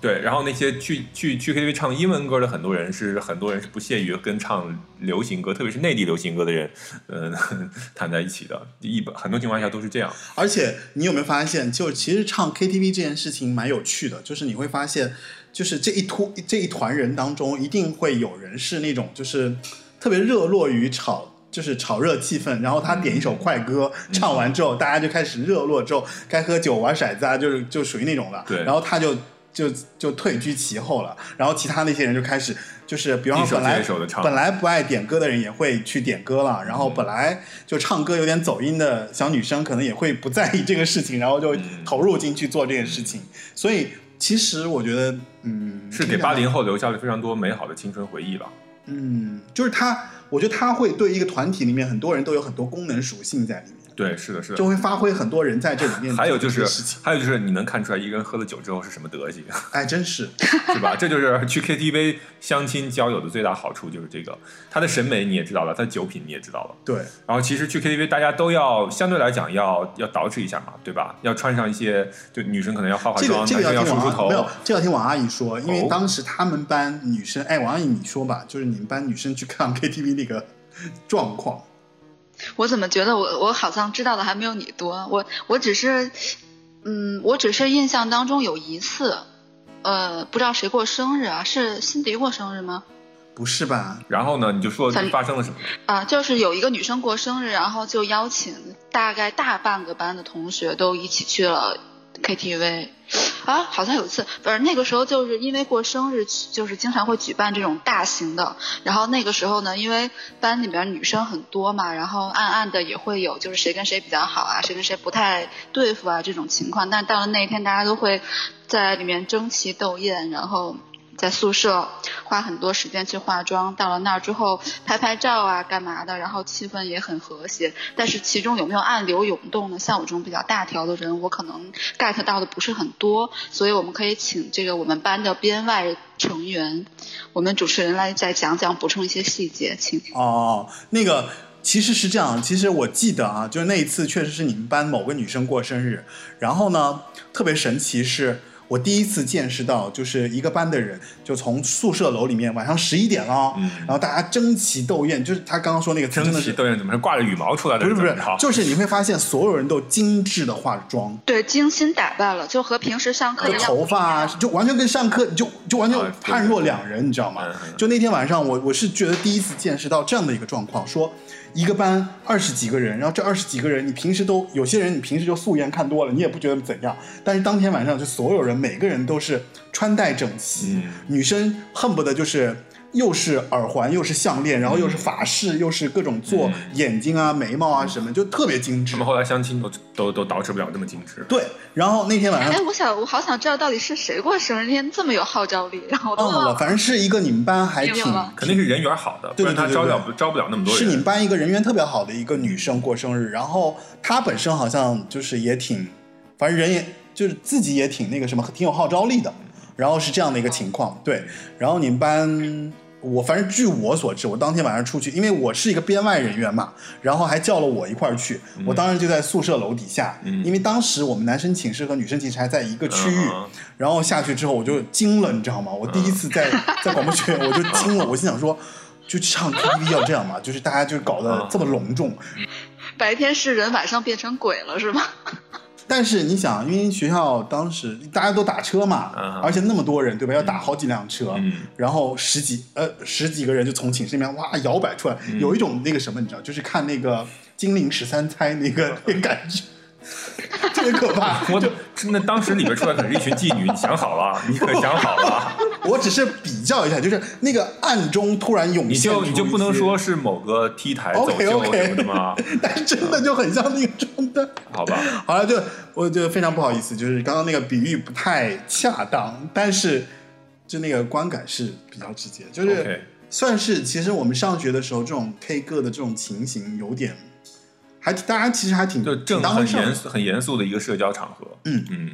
对，然后那些去去去 KTV 唱英文歌的很多人是很多人是不屑于跟唱流行歌，特别是内地流行歌的人，呃，谈在一起的。一般很多情况下都是这样。而且你有没有发现，就其实唱 KTV 这件事情蛮有趣的，就是你会发现，就是这一突这一团人当中，一定会有人是那种就是特别热络于炒。就是炒热气氛，然后他点一首快歌，唱完之后，大家就开始热络，之后该喝酒玩骰子啊，就是就属于那种了。对然后他就就就退居其后了，然后其他那些人就开始就是，比方说本来本来不爱点歌的人也会去点歌了，然后本来就唱歌有点走音的小女生可能也会不在意这个事情，然后就嗯投入进去做这件事情。所以其实我觉得，嗯，是给八零后留下了非常多美好的青春回忆吧。嗯，就是他，我觉得他会对一个团体里面很多人都有很多功能属性在里面，对，是的，是的。就会发挥很多人在这里面还有就是还有就是，你能看出来一个人喝了酒之后是什么德行，哎，真是，是吧？这就是去 KTV 相亲交友的最大好处，就是这个。他的审美你也知道了，他的酒品你也知道了。对，然后其实去 KTV 大家都要相对来讲要要捯饬一下嘛，对吧？要穿上一些，就女生可能要化化妆，这个这个男生要梳梳头。没有，这要听王阿姨说，因为哦当时他们班女生，哎，王阿姨你说吧，就是你们班女生去看 KTV 那个状况，我怎么觉得我我好像知道的还没有你多？我我只是，嗯，我只是印象当中有一次，呃，不知道谁过生日啊？是辛迪过生日吗？不是吧？然后呢，你就说发生了什么？啊，就是有一个女生过生日，然后就邀请大概大半个班的同学都一起去了 KTV。啊，好像有一次，反正那个时候就是因为过生日，就是经常会举办这种大型的。然后那个时候呢，因为班里边女生很多嘛，然后暗暗的也会有就是谁跟谁比较好啊，谁跟谁不太对付啊这种情况。但到了那一天，大家都会在里面争奇斗艳，然后在宿舍花很多时间去化妆，到了那儿之后拍拍照啊，干嘛的，然后气氛也很和谐。但是其中有没有暗流涌动呢？像我这种比较大条的人，我可能 get 到的不是很多，所以我们可以请这个我们班的编外成员，我们主持人来再讲讲，补充一些细节，请。哦，那个其实是这样，其实我记得啊，就是那一次确实是你们班某个女生过生日，然后呢，特别神奇是。我第一次见识到，就是一个班的人，就从宿舍楼里面晚上十一点了，嗯。然后大家争奇斗艳，就是他刚刚说那个争真的是，奇斗艳怎么是挂着羽毛出来的？不是不是就是你会发现所有人都精致的化妆，对，精心打扮了，就和平时上课一样。头发啊，就完全跟上课就就完全判若两人，你知道吗？就那天晚上，我我是觉得第一次见识到这样的一个状况，说一个班二十几个人，然后这二十几个人，你平时都有些人你平时就素颜看多了，你也不觉得怎样，但是当天晚上就所有人每个人都是穿戴整齐，嗯女生恨不得就是。又是耳环，又是项链，然后又是发饰，又是各种做嗯眼睛啊、眉毛啊什么，就特别精致他们。后来相亲都都都捯饬不了那么精致。对，然后那天晚上哎，我想，我好想知道到底是谁过生日，那天这么有号召力，然后忘了，反正是一个你们班还挺肯定是人缘好的，不对对然他对招不了那么多人。是你们班一个人缘特别好的一个女生过生日，然后她本身好像就是也挺，反正人也就是自己也挺那个什么，挺有号召力的。然后是这样的一个情况，对。然后你们班，我反正据我所知，我当天晚上出去，因为我是一个编外人员嘛，然后还叫了我一块儿去。我当时就在宿舍楼底下，嗯因为当时我们男生寝室和女生寝室还在一个区域。然后下去之后我就惊了，你知道吗？我第一次在在广播学院我就惊了，我心想说，就唱 KTV 要这样吗？就是大家就搞得这么隆重。白天是人，晚上变成鬼了，是吗？但是你想，因为学校当时大家都打车嘛，嗯。而且那么多人，对吧？要打好几辆车，嗯。然后十几呃十几个人就从寝室里面哇摇摆出来，嗯。有一种那个什么，你知道，就是看那个《金陵十三钗》那个 那个感觉，特 别可怕。我就那当时里面出来可是一群妓女，你想好了，你可想好了，我只是比较一下，就是那个暗中突然涌你现你，就你就不能说是某个 T 台走秀什么的吗？但是真的就很像那个状态。好吧，好了，就我就非常不好意思，就是刚刚那个比喻不太恰当，但是就那个观感是比较直接，就是算是其实我们上学的时候这种 K 歌的这种情形有点，还大家其实还挺就正当很严肃、很严肃的一个社交场合。嗯嗯。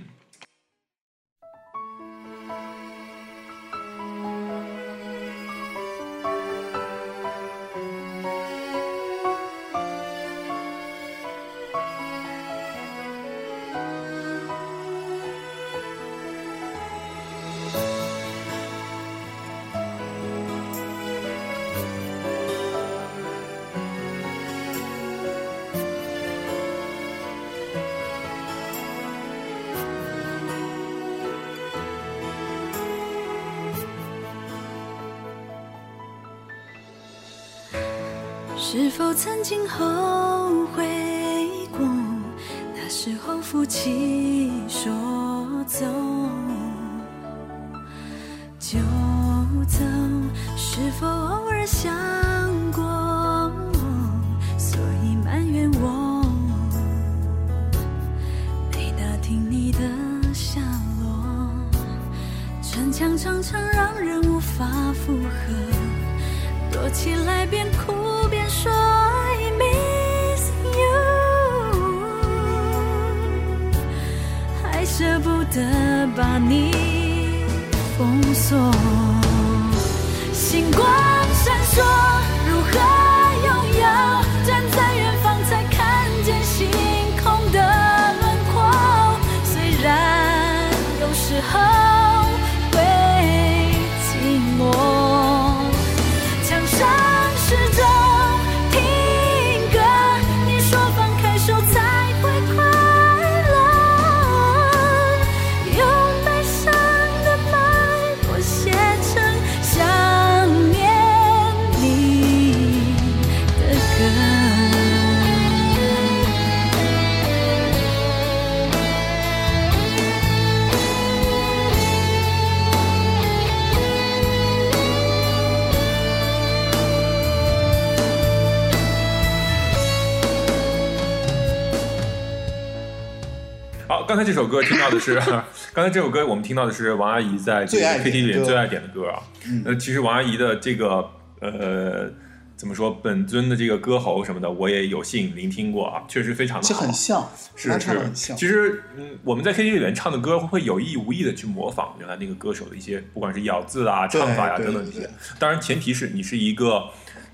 好，刚才这首歌听到的是，刚才这首歌我们听到的是王阿姨在 KTV 里歌最爱点的歌啊。呃，其实王阿姨的这个呃怎么说，本尊的这个歌喉什么的，我也有幸聆听过啊，确实非常的这好。很像，是是很，像。其实嗯，我们在 KTV 里面唱的歌会有意无意的去模仿原来那个歌手的一些，不管是咬字啊、唱法呀、对等等这些。当然，前提是你是一个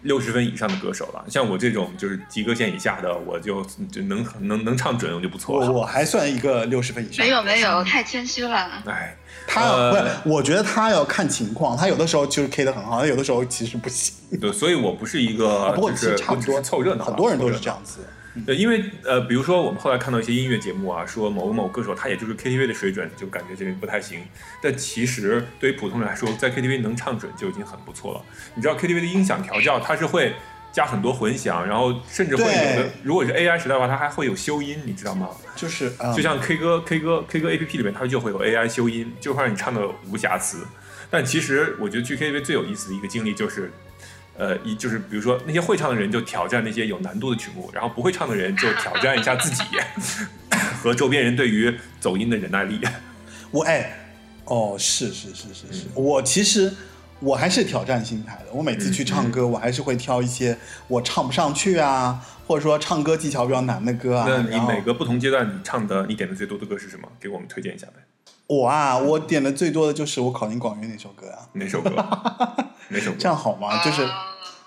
六十分以上的歌手了。像我这种就是及格线以下的，我就就能能能唱准，我就不错了。我我还算一个六十分以上。没有没有，太谦虚了。哎，他呃不是，我觉得他要看情况，他有的时候就是 K 的很好，他有的时候其实不行。对，所以我不是一个，啊不过差不多我只是凑热闹啊，很多人都是这样子。对，因为呃，比如说我们后来看到一些音乐节目啊，说某某歌手他也就是 KTV 的水准，就感觉这个不太行。但其实对于普通人来说，在 KTV 能唱准就已经很不错了。你知道 KTV 的音响调教，它是会加很多混响，然后甚至会有的，如果是 AI 时代的话，它还会有修音，你知道吗？就是嗯就像 K 歌 K 歌 K 歌 APP 里面，它就会有 AI 修音，就会让你唱的无瑕疵。但其实我觉得去 KTV 最有意思的一个经历就是，呃，一就是比如说那些会唱的人就挑战那些有难度的曲目，然后不会唱的人就挑战一下自己 和周边人对于走音的忍耐力。我哎，哦，是是是是嗯是，我其实我还是挑战心态的。我每次去唱嗯歌，我还是会挑一些我唱不上去啊，或者说唱歌技巧比较难的歌啊。那你每个不同阶段你唱的你点的最多的歌是什么？给我们推荐一下呗。我啊，我点的最多的就是我考进广院那首歌啊，哪首歌？哪首歌？这样好吗？就是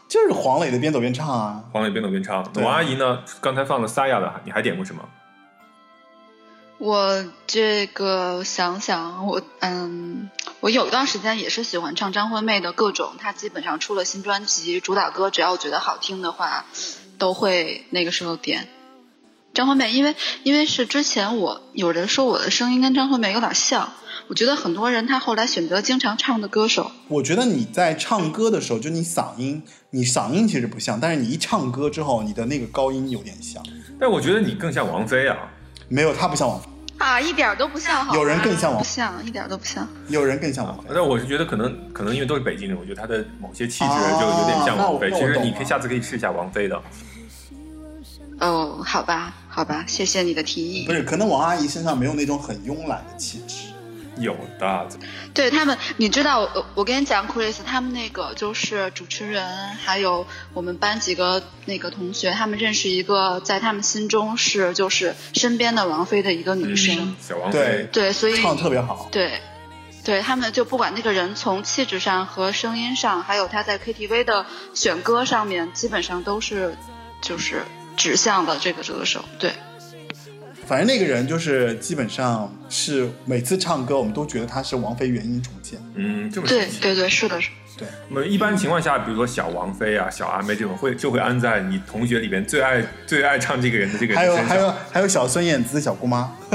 就是黄磊的边走边唱啊。黄磊边走边唱。董阿姨呢？刚才放了撒亚的，你还点过什么？我这个想想，我嗯，我有一段时间也是喜欢唱张惠妹的各种，她基本上出了新专辑，主打歌只要我觉得好听的话，都会那个时候点。张惠妹，因为因为是之前我有人说我的声音跟张惠妹有点像，我觉得很多人他后来选择经常唱的歌手，我觉得你在唱歌的时候，就你嗓音，你嗓音其实不像，但是你一唱歌之后，你的那个高音有点像。但我觉得你更像王菲啊。没有，她不像王菲，啊，一点儿都不像，有人更像王不像，一点儿都不像。有人更像王菲。但我是觉得可能可能因为都是北京人，我觉得她的某些气质就有点像啊王菲。其实你可以下次可以试一下王菲的。哦，好吧，好吧，谢谢你的提议不。是，可能王阿姨身上没有那种很慵懒的气质。有的，对他们，你知道我我跟你讲，Chris，他们那个就是主持人，还有我们班几个那个同学，他们认识一个在他们心中是就是身边的王菲的一个女生，小王对菲。对，所以唱的特别好。对，对他们就不管那个人从气质上和声音上，还有他在 KTV 的选歌上面，基本上都是就是指向的这个歌手，对。反正那个人就是基本上是每次唱歌，我们都觉得他是王菲原音重现。嗯，这么。对对对，是的，是对，那么一般情况下，比如说小王菲啊、小阿妹这种，会就会安在你同学里边最爱最爱唱这个人的这个人还有还有还有小孙燕姿小姑妈。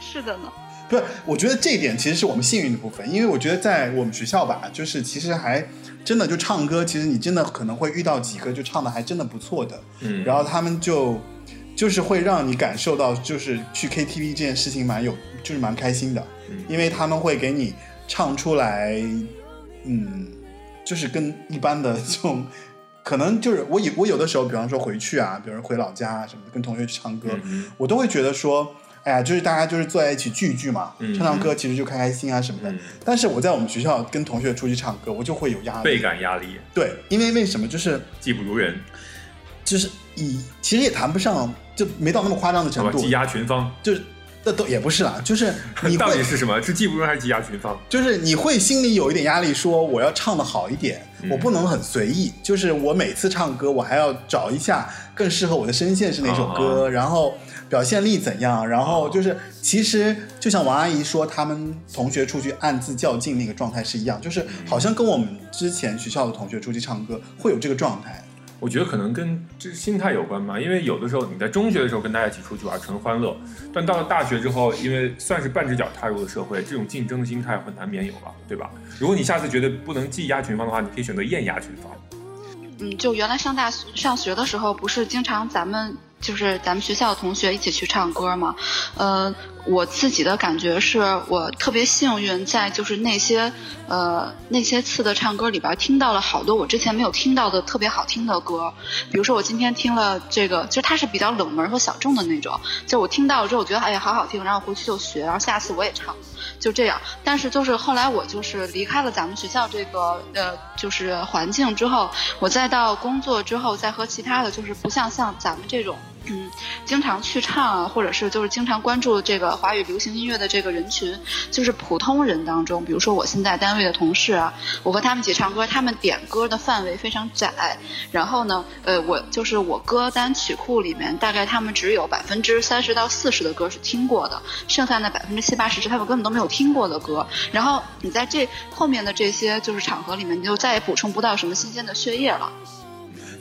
是的呢。不是，我觉得这一点其实是我们幸运的部分，因为我觉得在我们学校吧，就是其实还真的就唱歌，其实你真的可能会遇到几个就唱的还真的不错的，嗯。然后他们就就是会让你感受到，就是去 KTV 这件事情蛮有，就是蛮开心的，嗯。因为他们会给你唱出来，嗯，就是跟一般的这种，可能就是我有我有的时候，比方说回去啊，比如说回老家啊什么的，跟同学去唱歌，嗯我都会觉得说，哎呀，就是大家就是坐在一起聚一聚嘛，嗯唱唱歌其实就开开心啊什么的。嗯但是我在我们学校跟同学出去唱歌，我就会有压力，倍感压力，对，因为为什么就是技不如人，就是以其实也谈不上，就没到那么夸张的？程度技，压群芳，就是那都也不是啦，就是 你到底是什么？是技不如人还是技压群芳？就是你会心里有一点压力，说我要唱的好一点，嗯我不能很随意。就是我每次唱歌，我还要找一下更适合我的声线是哪首歌，然后表现力怎样，然后就是其实就像王阿姨说，他们同学出去暗自较劲那个状态是一样，就是好像跟我们之前学校的同学出去唱歌会有这个状态。我觉得可能跟这心态有关吧，因为有的时候你在中学的时候跟大家一起出去玩纯欢乐，但到了大学之后，因为算是半只脚踏入了社会，这种竞争的心态会难免有吧，对吧？如果你下次觉得不能技压群芳的话，你可以选择艳压群芳。嗯，就原来上大学上学的时候，不是经常咱们就是咱们学校的同学一起去唱歌嘛？呃，我自己的感觉是我特别幸运，在就是那些呃那些次的唱歌里边听到了好多我之前没有听到的特别好听的歌。比如说我今天听了这个，就是它是比较冷门和小众的那种，就我听到了之后，我觉得哎呀好好听，然后回去就学，然后下次我也唱。就这样。但是就是后来我就是离开了咱们学校这个呃就是环境之后，我再到工作之后，再和其他的就是不像像咱们这种。嗯，经常去唱啊，或者是就是经常关注这个华语流行音乐的这个人群，就是普通人当中，比如说我现在单位的同事啊，我和他们一起唱歌，他们点歌的范围非常窄，然后呢，呃，我就是我歌单曲库里面，大概他们只有百分之三十到四十的歌是听过的，剩下的百分之七八十是他们根本都没有听过的歌。然后你在这后面的这些就是场合里面，你就再也补充不到什么新鲜的血液了。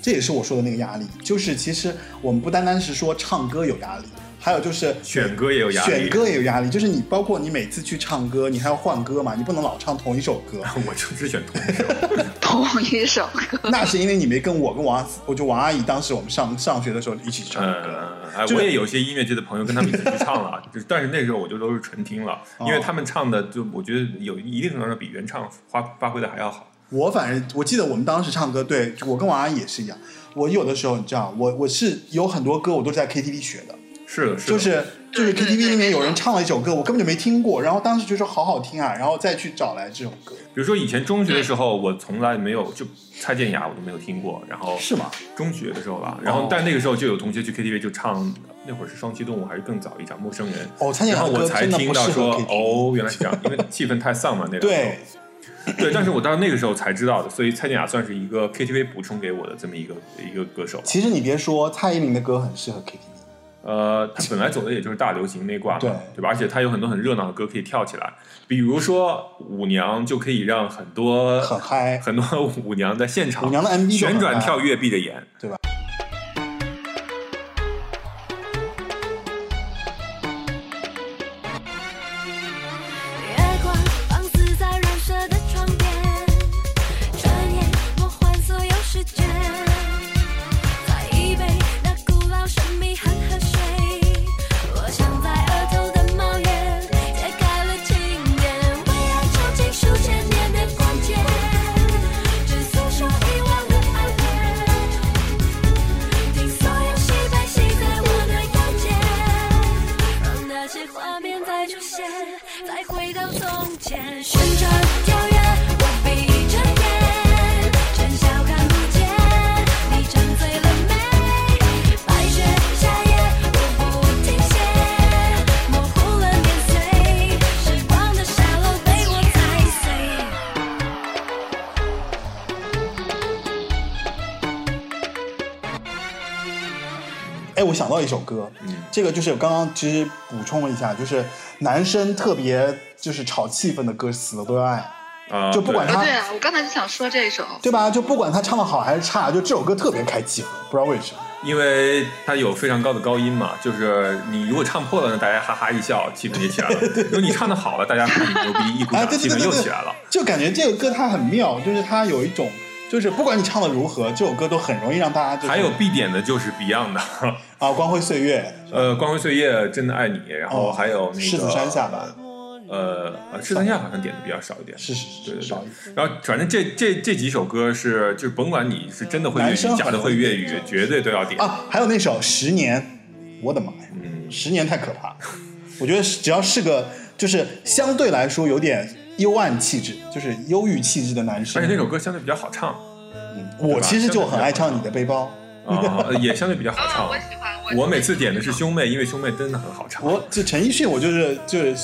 这也是我说的那个压力，就是其实我们不单单是说唱歌有压力，还有就是选歌也有压力选歌也有压力，就是你包括你每次去唱歌，你还要换歌嘛，你不能老唱同一首歌。我就只选同一首。同一首歌，那是因为你没跟我跟王，我就王阿姨当时我们上上学的时候一起唱歌。嗯，哎，就是我也有些音乐界的朋友跟他们一起去唱了，就是但是那时候我就都是纯听了，哦因为他们唱的就我觉得有一定程度上比原唱发发挥的还要好。我反正我记得我们当时唱歌，对我跟王阿姨也是一样。我有的时候你知道，我我是有很多歌我都是在 KTV 学的，是的，是的，就是就是 KTV 里面有人唱了一首歌，我根本就没听过，然后当时就说好好听啊，然后再去找来这首歌，比如说以前中学的时候，我从来没有就蔡健雅我都没有听过，然后是吗？中学的时候吧，然后哦但那个时候就有同学去 KTV 就唱，那会儿是双栖动物还是更早一点陌生人，哦，蔡健雅然后我才听到说。哦原来是这样，因为气氛太丧嘛那个时候。对，对，但是我到那个时候才知道的，所以蔡健雅算是一个 KTV 补充给我的这么一个一个歌手。其实你别说，蔡依林的歌很适合 KTV。呃，他本来走的也就是大流行那挂嘛，对对吧？而且他有很多很热闹的歌可以跳起来，比如说舞娘就可以让很多很嗨很多舞娘在现场舞娘的 MV 旋转跳跃闭着眼，对吧？一首歌，嗯这个就是我刚刚其实补充了一下，就是男生特别就是炒气氛的歌，死了都要爱，啊、对就不管他对啊，我刚才就想说这首。对吧？就不管他唱的好还是差，就这首歌特别开气氛，不知道为什么。因为他有非常高的高音嘛，就是你如果唱破了呢，大家哈哈一笑，气氛就起来了；如果你唱的好了，大家喊你牛逼，一鼓哎，掌，气氛又起来了。，就感觉这个歌它很妙，就是它有一种，就是不管你唱的如何，这首歌都很容易让大家就是还有必点的就是 Beyond 的，啊，光辉岁月，呃，光辉岁月，真的爱你，然后哦还有那个狮子山下吧，呃呃，十三下好像点的比较少一点。是是是对对对少一点。然后反正这这这几首歌是，就是甭管你是真的会粤语，假的会粤语，绝对都要点。啊，还有那首《十年》，我的妈呀，嗯十年太可怕。我觉得只要是个就是相对来说有点幽暗气质，就是忧郁气质的男生。而且，那首歌相对比较好唱。我其实就很爱唱《你的背包》。也相对比较好唱。我喜欢我每次点的是兄妹，因为兄妹真的很好唱。我就陈奕迅，我就是就是，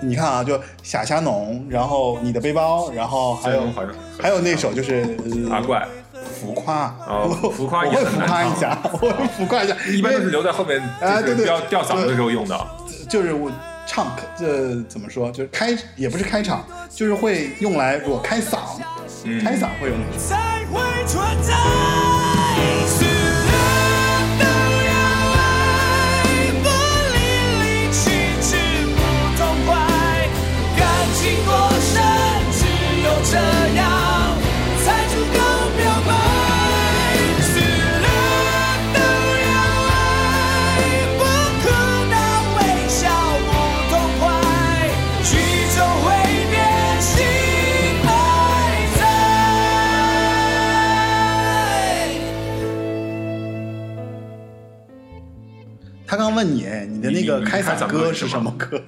你看啊，就夏夏浓，然后你的背包，然后还有还有那首就是、呃阿怪，浮夸，哦浮夸也浮很难唱。夸一下，浮夸一下，一般都是留在后面，啊对对就是吊吊嗓子的时候用的。就是我唱这怎么说，就是开也不是开场，就是会用来我开嗓，嗯开嗓会有那种。才会存在。开开嗓歌是是什么歌？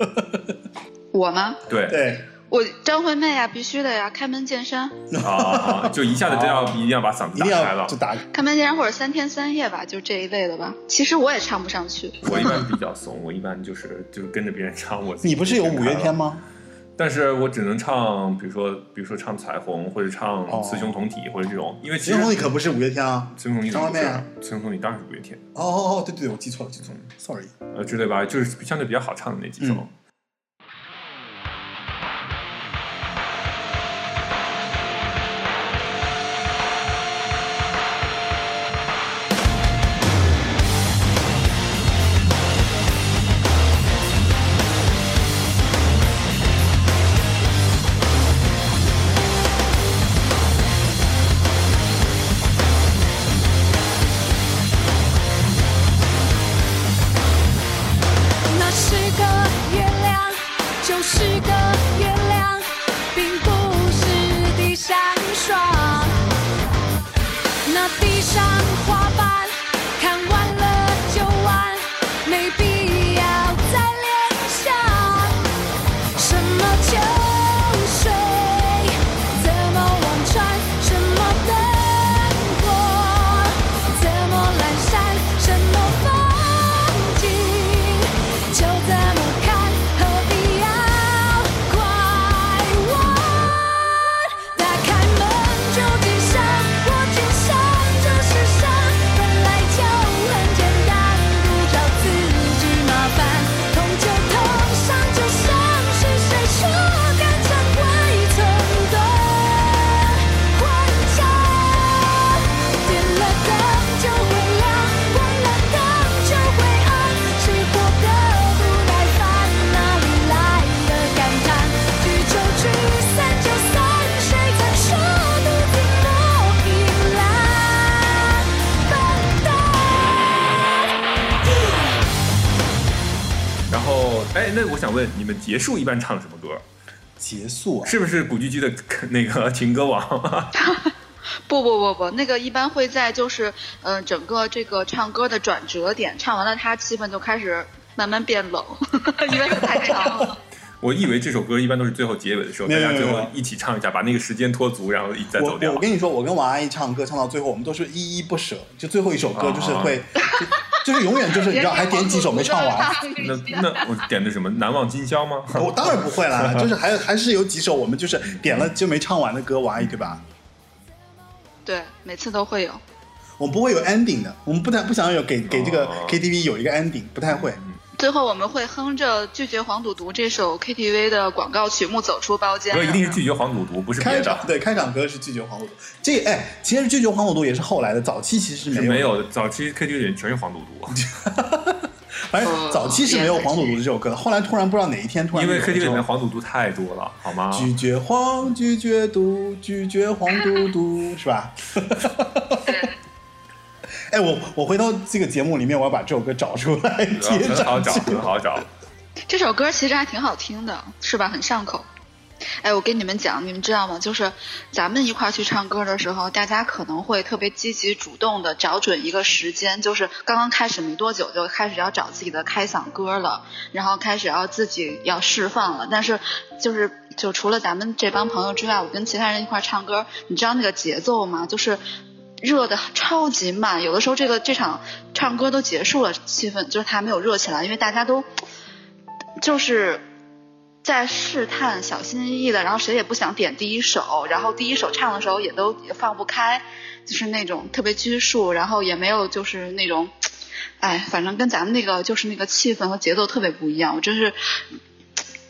我吗？对对，我张惠妹呀，必须的呀，开门见山，啊啊，就一下子就要哦一定要把嗓子打开了就。打开门见山或者三天三夜吧，就这一类的吧。其实我也唱不上去，我一般比较怂，我一般就是就是跟着别人唱。我你不是有五月天？吗？但是我只能唱，比如说比如说唱彩虹，或者唱哦雌雄同体，或者这种，因为其秦实红你可不是五月天啊！雌雄同体不是张惠妹啊雌雄同体当然是五月天，哦哦哦，对对对，我记错了，记错了，sorry。呃之类吧，就是相对比较好唱的那几首。哎，那我想问，你们结束一般唱什么歌？结束啊！是不是古巨基的那个情歌王？不不不不，那个一般会在就是嗯、呃整个这个唱歌的转折点，唱完了他气氛就开始慢慢变冷，因为太长了。我以为这首歌一般都是最后结尾的时候，大家最后一起唱一下，把那个时间拖足，然后一再走掉我我。跟你说，我跟王阿姨唱歌唱到最后，我们都是依依不舍，就最后一首歌就是会，就 就是永远就是你知道还点几首没唱完。那那我点的什么？难忘今宵吗？我当然不会啦，就是还还是有几首我们就是点了就没唱完的歌，王阿姨对吧？对，每次都会有。我们不会有 ending 的，我们不太不想有给给这个哦 KTV 有一个 ending，不太会。最后我们会哼着《拒绝黄赌毒》这首 KTV 的广告曲目走出包间。歌一定是拒绝黄赌毒，不是开场。对开场歌是拒绝黄赌毒，这哎，其实拒绝黄赌毒也是后来的，早期其实是没有，没有的，早期 KTV 里全是黄赌毒，反正早期是没有黄赌毒这首歌的，后来突然不知道哪一天突然因为 KTV 里面黄赌毒太多了，好吗？拒绝黄，拒绝毒，拒绝黄赌毒，是吧？哎，我我回头这个节目里面，我要把这首歌找出来贴很好找，很好找。这首歌其实还挺好听的，是吧？很上口。哎，我跟你们讲，你们知道吗？就是咱们一块儿去唱歌的时候，大家可能会特别积极主动的找准一个时间，就是刚刚开始没多久就开始要找自己的开嗓歌了，然后开始要自己要释放了。但是就是就除了咱们这帮朋友之外，我跟其他人一块儿唱歌，你知道那个节奏吗？就是热的超级慢，有的时候这个这场唱歌都结束了，气氛就是它还没有热起来，因为大家都就是在试探，小心翼翼的，然后谁也不想点第一首，然后第一首唱的时候也都也放不开，就是那种特别拘束，然后也没有就是那种，哎，反正跟咱们那个就是那个气氛和节奏特别不一样，我真是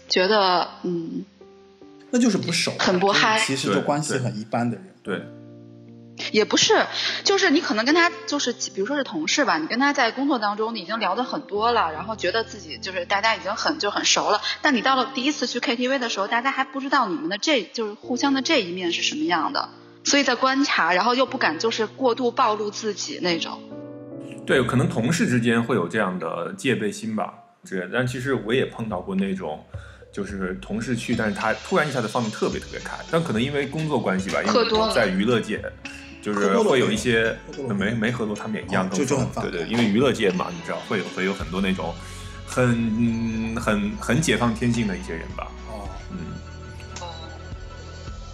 觉得，嗯，那就是不熟，就是很不嗨其实就关系很一般的人。对，也不是，就是你可能跟他就是，比如说是同事吧，你跟他在工作当中你已经聊得很多了，然后觉得自己就是大家已经很就很熟了，但你到了第一次去 KTV 的时候，大家还不知道你们的这就是互相的这一面是什么样的，所以在观察，然后又不敢就是过度暴露自己那种。对，可能同事之间会有这样的戒备心吧，这但其实我也碰到过那种。就是同事去，但是他突然一下子放的特别特别开，但可能因为工作关系吧，因为在娱乐界，就是会有一些没没合作，他们也一样哦更疯就就很放对对，因为娱乐界嘛，你知道会有会有很多那种很很很解放天性的一些人吧，哦，嗯。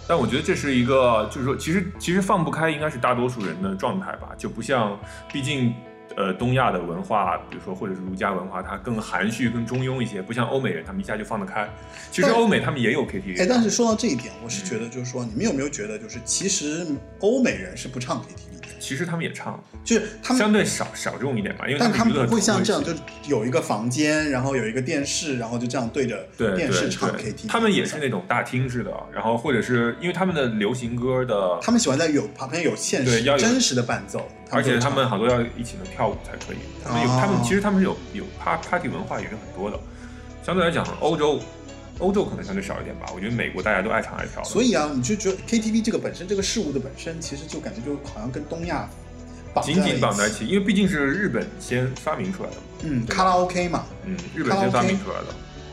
但我觉得这是一个，就是说，其实其实放不开应该是大多数人的状态吧，就不像，毕竟，呃，东亚的文化，比如说或者是儒家文化，它更含蓄、更中庸一些，不像欧美人，他们一下就放得开。其实欧美他们也有 KTV，哎，但是说到这一点，我是觉得就是说，你们有没有觉得，就是其实欧美人是不唱 KTV 的，其实他们也唱，就是他们相对少小众一点吧，因为但他们们娱乐不会像这样，就有一个房间，然后有一个电视，然后就这样对着电视唱 KTV。他们也是那种大厅式的，然后或者是因为他们的流行歌的，他们喜欢在有旁边有现实对要有真实的伴奏，而且他们好多要一起能跳舞才可以。他们有，哦他们其实他们是有有 pa- party 文化也是很多的。相对来讲，欧洲欧洲可能相对少一点吧。我觉得美国大家都爱唱爱跳。所以啊，你就觉得 KTV 这个本身这个事物的本身，其实就感觉就好像跟东亚绑紧紧绑在一起。因为毕竟是日本先发明出来的嘛。嗯，卡拉 OK 嘛，嗯，日本先发明出来的。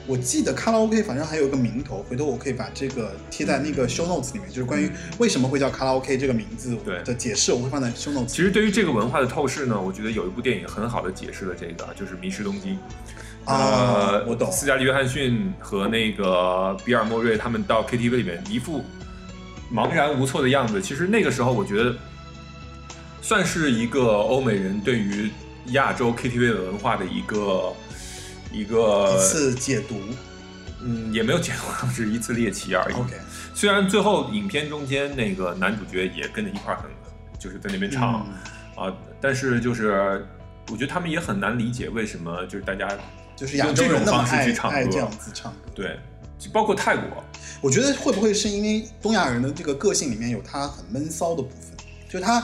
我记得卡拉 OK 反正还有一个名头，回头我可以把这个贴在那个 show notes 里面，就是关于为什么会叫卡拉 OK 这个名字对的解释，我会放在 show notes 其实对于这个文化的透视呢，我觉得有一部电影很好的解释了这个，就是《迷失东京》。啊呃，我懂斯嘉丽·约翰逊和那个比尔·莫瑞他们到 KTV 里面一副茫然无措的样子。其实那个时候，我觉得算是一个欧美人对于亚洲 KTV 的文化的一个一个一次解读。嗯，也没有解读，只是一次猎奇而已。OK，虽然最后影片中间那个男主角也跟着一块儿很，就是在那边唱。嗯啊，但是就是我觉得他们也很难理解为什么就是大家就是亚洲人那么用这种方式爱去唱歌爱这样子唱歌。对，包括泰国，我觉得会不会是因为东亚人的这个个性里面有他很闷骚的部分，就他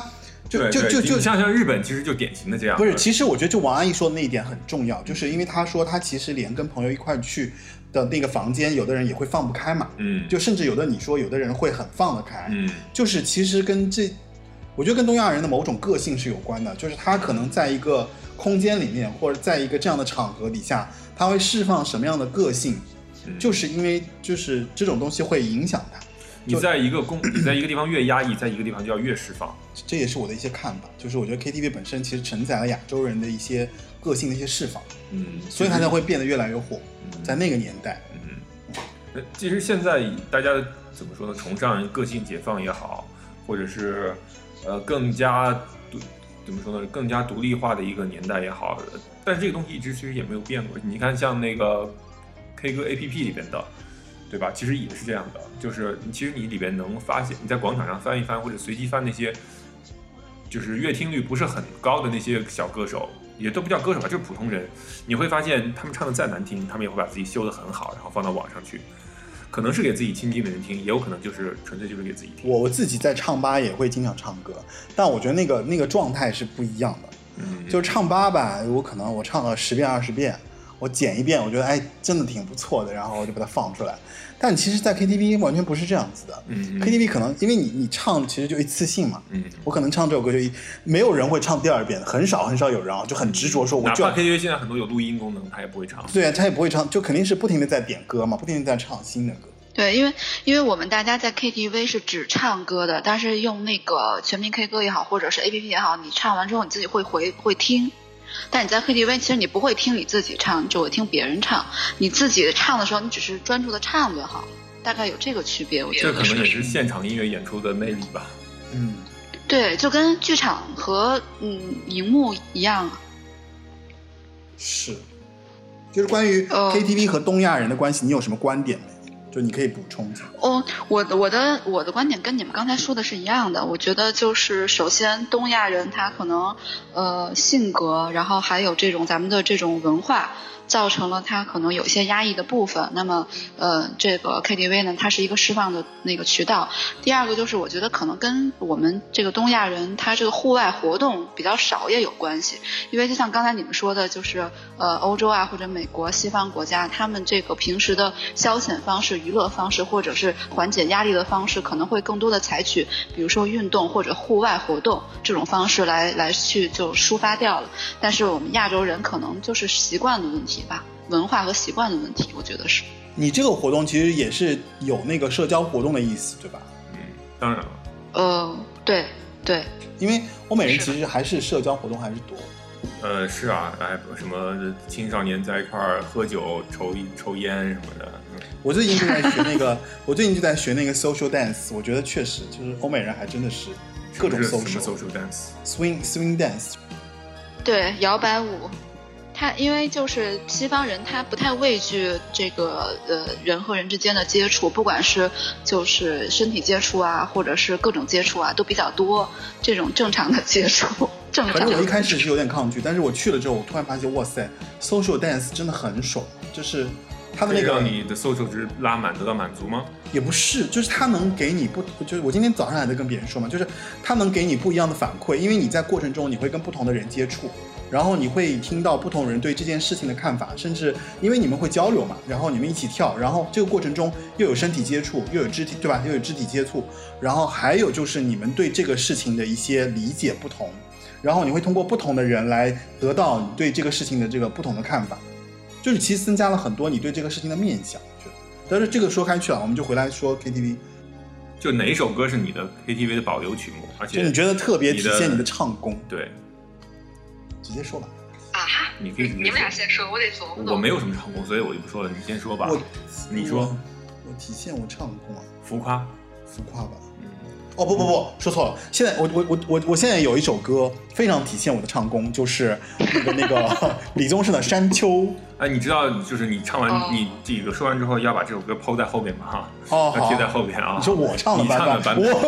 就就就就像像日本其实就典型的这样，不是，其实我觉得就王阿姨说的那一点很重要，就是因为她说她其实连跟朋友一块去的那个房间，有的人也会放不开嘛，嗯，就甚至有的你说有的人会很放得开，嗯就是其实跟这，我觉得跟东亚人的某种个性是有关的，就是他可能在一个空间里面或者在一个这样的场合底下，他会释放什么样的个性，嗯就是因为就是这种东西会影响他，你在一个公你在一个地方越压抑，在一个地方就要越释放，这也是我的一些看法，就是我觉得 KTV 本身其实承载了亚洲人的一些个性的一些释放，嗯，所以它才会变得越来越火，嗯。在那个年代。嗯，呃其实现在大家怎么说呢？崇尚个性解放也好，或者是呃更加独怎么说呢？更加独立化的一个年代也好，但是这个东西一直其实也没有变过。你看，像那个 K 歌 APP 里边的，对吧？其实也是这样的，就是其实你里边能发现，你在广场上翻一翻，或者随机翻那些。就是乐听率不是很高的那些小歌手，也都不叫歌手吧，就是普通人。你会发现，他们唱的再难听，他们也会把自己修得很好，然后放到网上去。可能是给自己亲近的人听，也有可能就是纯粹就是给自己听。我我自己在唱吧也会经常唱歌，但我觉得那个那个状态是不一样的。嗯，就是唱吧吧，我可能我唱了十遍二十遍，我剪一遍，我觉得哎真的挺不错的，然后我就把它放出来。但其实，在 KTV 完全不是这样子的。嗯嗯 KTV 可能因为你你唱其实就一次性嘛，嗯，我可能唱这首歌就一，没有人会唱第二遍的，很少很少有人啊，就很执着说我就哪怕 KTV 现在很多有录音功能，他也不会唱。对啊，他也不会唱，就肯定是不停的在点歌嘛，不停的在唱新的歌。对，因为因为我们大家在 KTV 是只唱歌的，但是用那个全民 K 歌也好，或者是 APP 也好，你唱完之后你自己会回会听。但你在 KTV 其实你不会听你自己唱，你只会听别人唱。你自己唱的时候，你只是专注的唱就好，大概有这个区别，我觉得这可能也是现场音乐演出的魅力吧。嗯，对，就跟剧场和嗯荧幕一样。是，就是关于呃 KTV 和东亚人的关系，你有什么观点没？就你可以补充一下。哦，我的我的我的观点跟你们刚才说的是一样的。我觉得就是首先东亚人他可能呃性格，然后还有这种咱们的这种文化。造成了他可能有些压抑的部分，那么，呃，这个 KTV 呢，它是一个释放的那个渠道。第二个就是，我觉得可能跟我们这个东亚人他这个户外活动比较少也有关系。因为就像刚才你们说的，就是呃，欧洲啊或者美国西方国家，他们这个平时的消遣方式、娱乐方式，或者是缓解压力的方式，可能会更多的采取，比如说运动或者户外活动这种方式来来去就抒发掉了。但是我们亚洲人可能就是习惯的问题吧，文化和习惯的问题，我觉得是。你这个活动其实也是有那个社交活动的意思，对吧？嗯，当然了，呃，对对，因为欧美人其实还是社交活动还是多。呃，是啊，哎，什么青少年在一块儿喝酒、抽一抽烟什么的，嗯我最近就在学那个，我最近就在学那个 social dance，我觉得确实就是欧美人还真的是各种 social social dance。swing swing dance。对摇摆舞，他因为就是西方人，他不太畏惧这个呃人和人之间的接触，不管是就是身体接触啊，或者是各种接触啊，都比较多。这种正常的接触，正常反正我一。开始是有点抗拒，但是我去了之后，我突然发现，哇塞，social dance 真的很爽，就是他的那个让你的 social 值拉满，得到满足吗？也不是，就是他能给你不，就是我今天早上还在跟别人说嘛，就是他能给你不一样的反馈，因为你在过程中你会跟不同的人接触，然后你会听到不同人对这件事情的看法，甚至因为你们会交流嘛，然后你们一起跳，然后这个过程中又有身体接触，又有肢体，对吧？又有肢体接触，然后还有就是你们对这个事情的一些理解不同，然后你会通过不同的人来得到你对这个事情的这个不同的看法，就是其实增加了很多你对这个事情的面向，我觉得。但是这个说开去了，我们就回来说 KTV。就哪首歌是你的 KTV 的保留曲目？而且就你觉得特别体现你的唱功，对，直接说吧。啊哈，你可以你们俩先说，我得琢磨我没有什么唱功，所以我就不说了。你先说吧。我你说我我体现我唱功啊，浮夸。浮夸吧。嗯，哦不不不，说错了。现在我我我我我现在有一首歌非常体现我的唱功，就是那个那个 李宗盛的《山丘》。哎，你知道，就是你唱完、哦你这个说完之后，要把这首歌抛在后面吗？哈，哦，好要贴在后面啊。你说我唱的你唱的版版本我。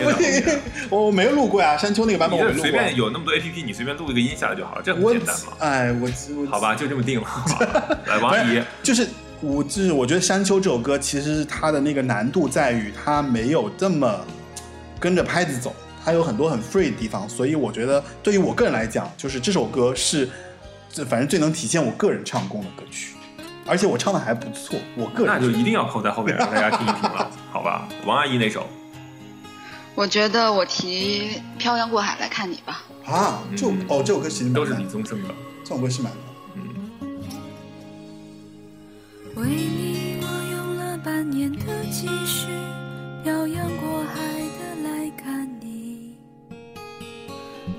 我我没录过呀，《山丘》那个版本我录过。随便有那么多 A P P，你随便录一个音下来就好了，这很我简单嘛。哎我我好吧，就这么定了。好来，王阿姨，，就是我就是我觉得《山丘》这首歌其实它的那个难度在于它没有这么跟着拍子走，它有很多很 free 的地方，所以我觉得对于我个人来讲，就是这首歌是这反正最能体现我个人唱功的歌曲，而且我唱的还不错，我个人那就一定要扣在后面让大家听一听了，好吧？王阿姨那首，我觉得我提《漂洋过海来看你》吧。啊，就嗯哦这首歌其实蛮都是难李宗盛的。这首歌是蛮难。嗯，为你，我用了半年的积蓄，漂洋过海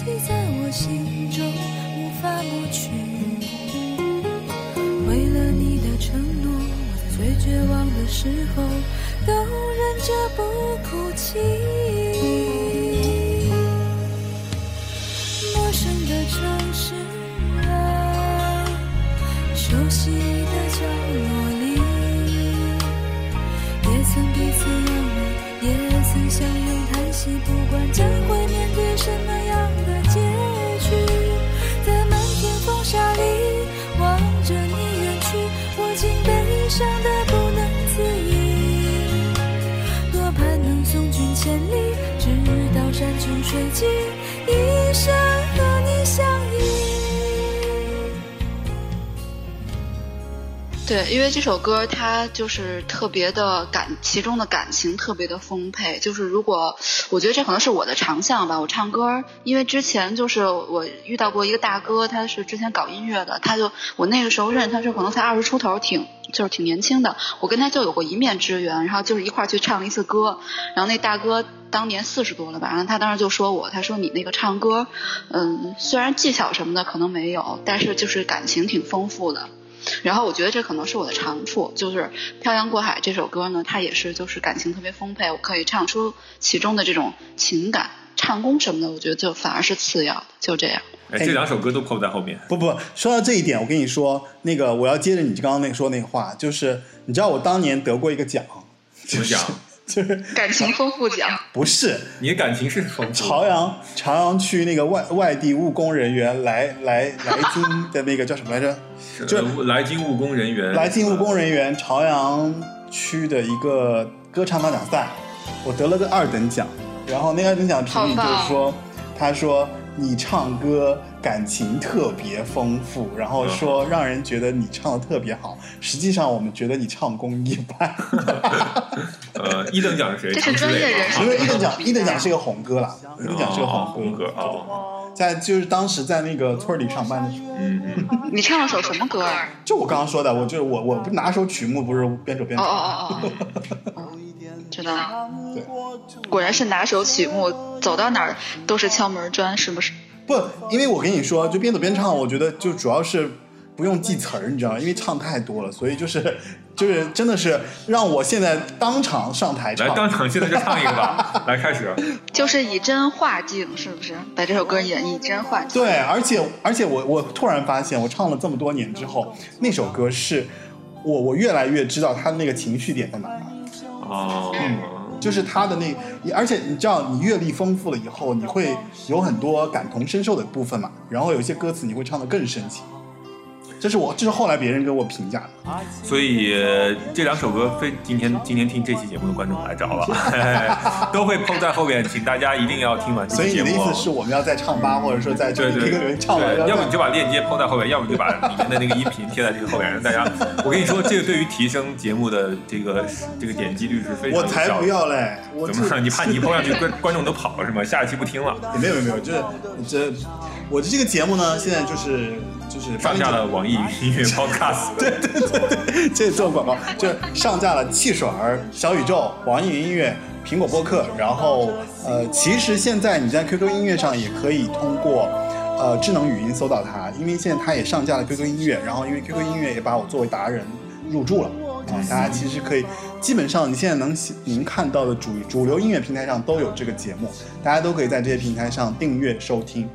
记在我心中，无法抹去。为了你的承诺，我在最绝望的时候都忍着不哭泣。陌生的城市啊，熟悉的角落里，也曾彼此安慰，也曾相拥叹息，不管将会。什么样的结局？在漫天风沙里望着你远去我竟悲伤得不能自已。多盼能送君千里直到山穷水尽。对，因为这首歌它就是特别的感，其中的感情特别的丰沛。就是如果我觉得这可能是我的长项吧，我唱歌，因为之前就是我遇到过一个大哥，他是之前搞音乐的，他就我那个时候认识他是可能才二十出头，挺就是挺年轻的，我跟他就有过一面之缘，然后就是一块去唱了一次歌，然后那大哥。当年四十多了吧，然后他当时就说我，他说你那个唱歌，嗯，虽然技巧什么的可能没有，但是就是感情挺丰富的。然后我觉得这可能是我的长处，就是《漂洋过海》这首歌呢，它也是就是感情特别丰沛，我可以唱出其中的这种情感，唱功什么的，我觉得就反而是次要的，就这样。哎，这两首歌都扣在后面。不不，说到这一点，我跟你说，那个我要接着你刚刚那个说那个话，就是你知道我当年得过一个奖，什么讲？就是 感情丰富奖，不是你的感情是丰富。朝阳朝阳区那个外外地务工人员来来来京的那个叫什么来着？就来京务工人员，来京务工人员朝阳区的一个歌唱大奖赛，我得了个二等奖。然后那个二等奖评语就是说，他说你唱歌感情特别丰富，然后说让人觉得你唱的特别好。实际上我们觉得你唱功一般。呃，一等奖是谁？这是专业人士。因为一等奖一等奖是个红歌啦，一等奖是个哦红红歌哦，在就是当时在那个村里上班的时候，嗯嗯，你唱了首什么歌啊？就我刚刚说的，我就是我我不拿首曲目不是边走边哦唱。哦哦哦哦，知道。对，果然是拿手曲目，走到哪儿都是敲门砖，是不是？不，因为我跟你说，就边走边唱，我觉得就主要是不用记词儿，你知道吗？因为唱太多了，所以就是就是真的是让我现在当场上台唱。来当场现在就唱一个吧，来开始。就是以真化境，是不是？把这首歌演以真化境。对，而且而且我我突然发现，我唱了这么多年之后，那首歌是我我越来越知道他的那个情绪点在哪哦，就是他的那，而且你知道，你阅历丰富了以后，你会有很多感同身受的部分嘛。然后有一些歌词你会唱得更深情，这是我这是后来别人给我评价的。所以呃这两首歌非今天今天听这期节目的观众来着了，都会抛在后面，请大家一定要听完这所以期节目哦。你的意思是我们要在唱吧，或者说在这对对里评论唱完，对，要要不你就把链接抛在后面，要不就把里面的那个音频贴在这个后面，让大家。我跟你说，这个对于提升节目的这个这个点击率是非常我才不。要嘞！我怎么说？你怕你一抛上去，观观众都跑了是吗？下一期不听了，没有没有没有，就是这我的这个节目呢，现在就是就是上架了网易云音乐 Podcast。对对对，这做广告，就上架了汽水儿、小宇宙、网易云音乐、苹果播客，然后呃，其实现在你在 QQ 音乐上也可以通过呃智能语音搜到它，因为现在它也上架了 QQ 音乐，然后因为 QQ 音乐也把我作为达人入驻了。啊，大家其实可以，基本上你现在能您看到的主主流音乐平台上都有这个节目，大家都可以在这些平台上订阅收听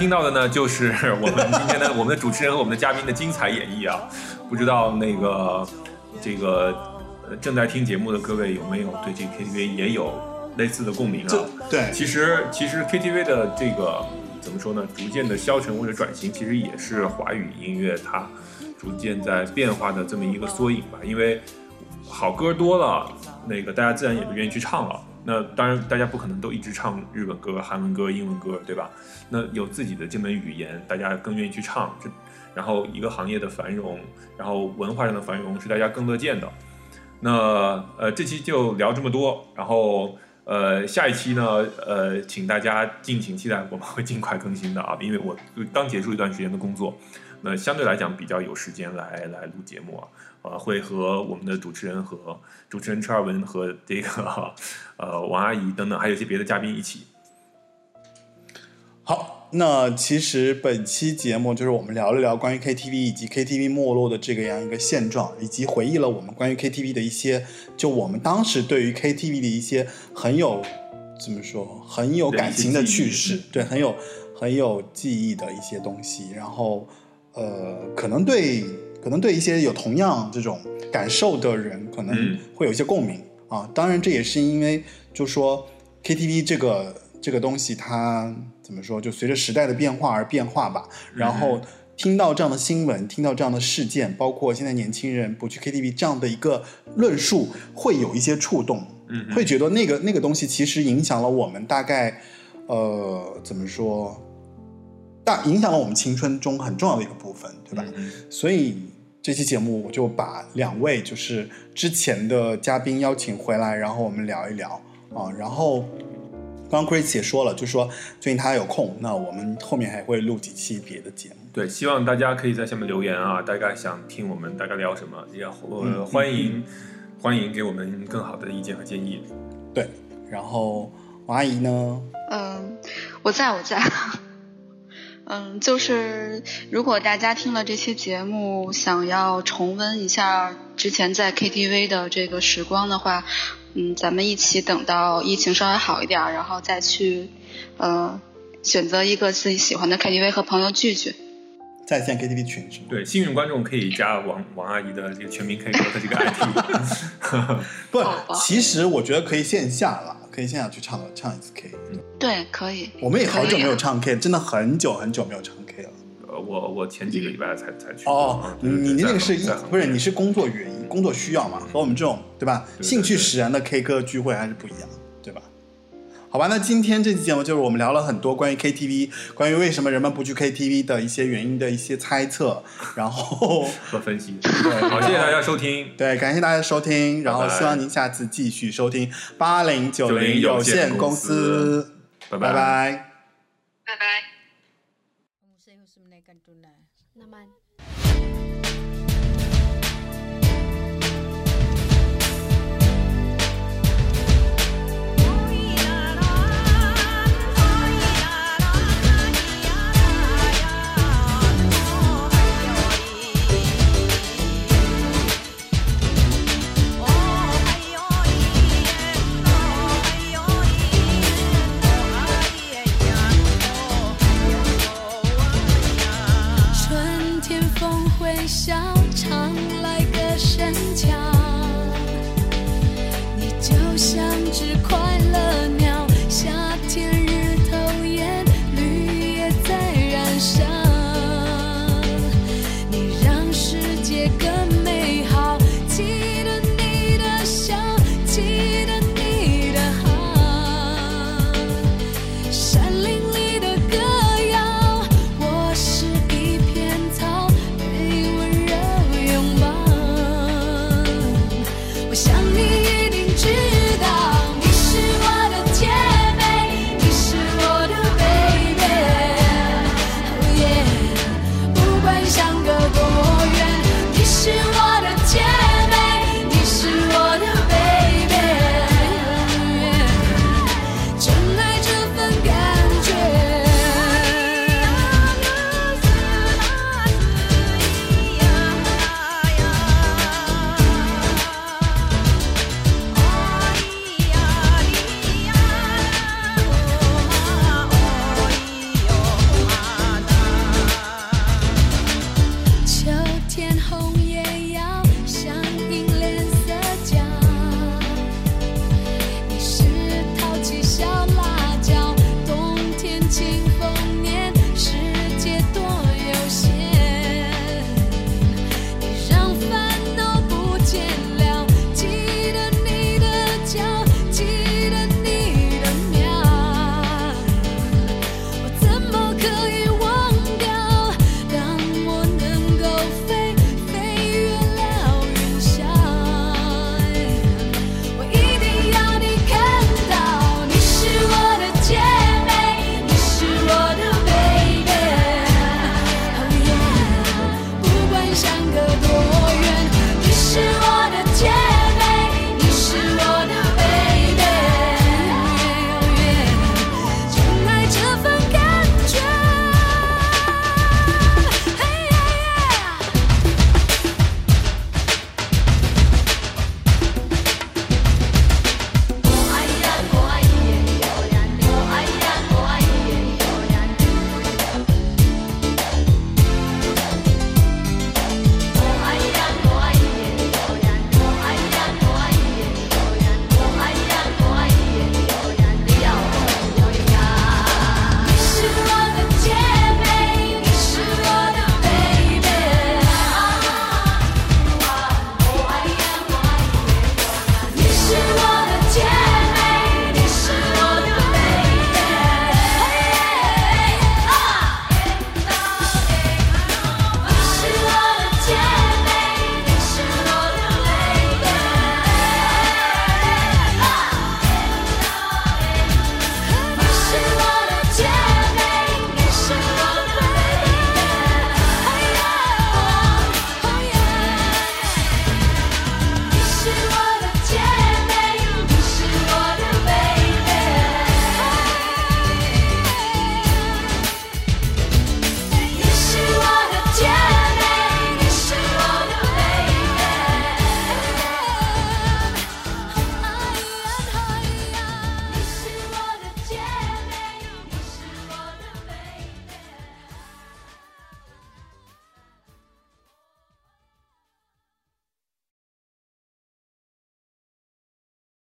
听到的呢，就是我们今天的我们的主持人和我们的嘉宾的精彩演绎啊。不知道那个这个呃正在听节目的各位有没有对这个 KTV 也有类似的共鸣啊？对其实其实 KTV 的这个怎么说呢？逐渐的消沉或者转型，其实也是华语音乐它逐渐在变化的这么一个缩影吧。因为好歌多了，那个大家自然也就愿意去唱了。那当然，大家不可能都一直唱日本歌、韩文歌、英文歌，对吧？那有自己的这门语言，大家更愿意去唱。这然后一个行业的繁荣，然后文化上的繁荣是大家更乐见的。那呃，这期就聊这么多，然后呃，下一期呢，呃，请大家敬请期待，我们会尽快更新的啊，因为我刚结束一段时间的工作，那相对来讲比较有时间来来录节目啊，呃，会和我们的主持人和主持人车尔文和这个呃王阿姨等等，还有一些别的嘉宾一起。好，那其实本期节目就是我们聊了聊关于 KTV 以及 KTV 没落的这个样一个现状，以及回忆了我们关于 KTV 的一些，就我们当时对于 KTV 的一些很有怎么说很有感情的趣事，对，很有很有记忆的一些东西。然后，呃，可能对可能对一些有同样这种感受的人，可能嗯会有一些共鸣啊。当然，这也是因为就说 KTV 这个这个东西，它怎么说，就随着时代的变化而变化吧。然后听到这样的新闻，听到这样的事件，包括现在年轻人不去 KTV 这样的一个论述，会有一些触动，嗯会觉得那个那个东西其实影响了我们大概，呃，怎么说，大影响了我们青春中很重要的一个部分，对吧？嗯所以这期节目我就把两位就是之前的嘉宾邀请回来，然后我们聊一聊啊。然后刚刚 Chris 也说了，就说最近他有空，那我们后面还会录几期别的节目。对，希望大家可以在下面留言啊，大概想听我们大概聊什么，也欢迎、欢迎给我们更好的意见和建议。对，然后王阿姨呢？嗯，我在我在。嗯，就是如果大家听了这期节目，想要重温一下之前在 KTV 的这个时光的话，嗯，咱们一起等到疫情稍微好一点儿，然后再去，呃，选择一个自己喜欢的 KTV 和朋友聚聚。在线 KTV 群是吗？对，幸运观众可以加王王阿姨的这个全民 K 歌的这个 ID。不其实我觉得可以线下啦，可以现场去唱唱一次 K。对，可以。我们也好久没有唱 K，真的很久很久没有唱 K 了。呃，我我前几个礼拜才才去。哦，嗯你你那个是不是你是工作原因、工作需要嘛？和我们这种对吧对对兴趣使然的 K 歌聚会还是不一样？好吧，那今天这期节目就是我们聊了很多关于 KTV，关于为什么人们不去 KTV 的一些原因的一些猜测，然后和分析。对好，谢谢大家收听。对，感谢大家收听，然后希望您下次继续收听八零九零有有限公限公司，拜拜拜拜。拜拜。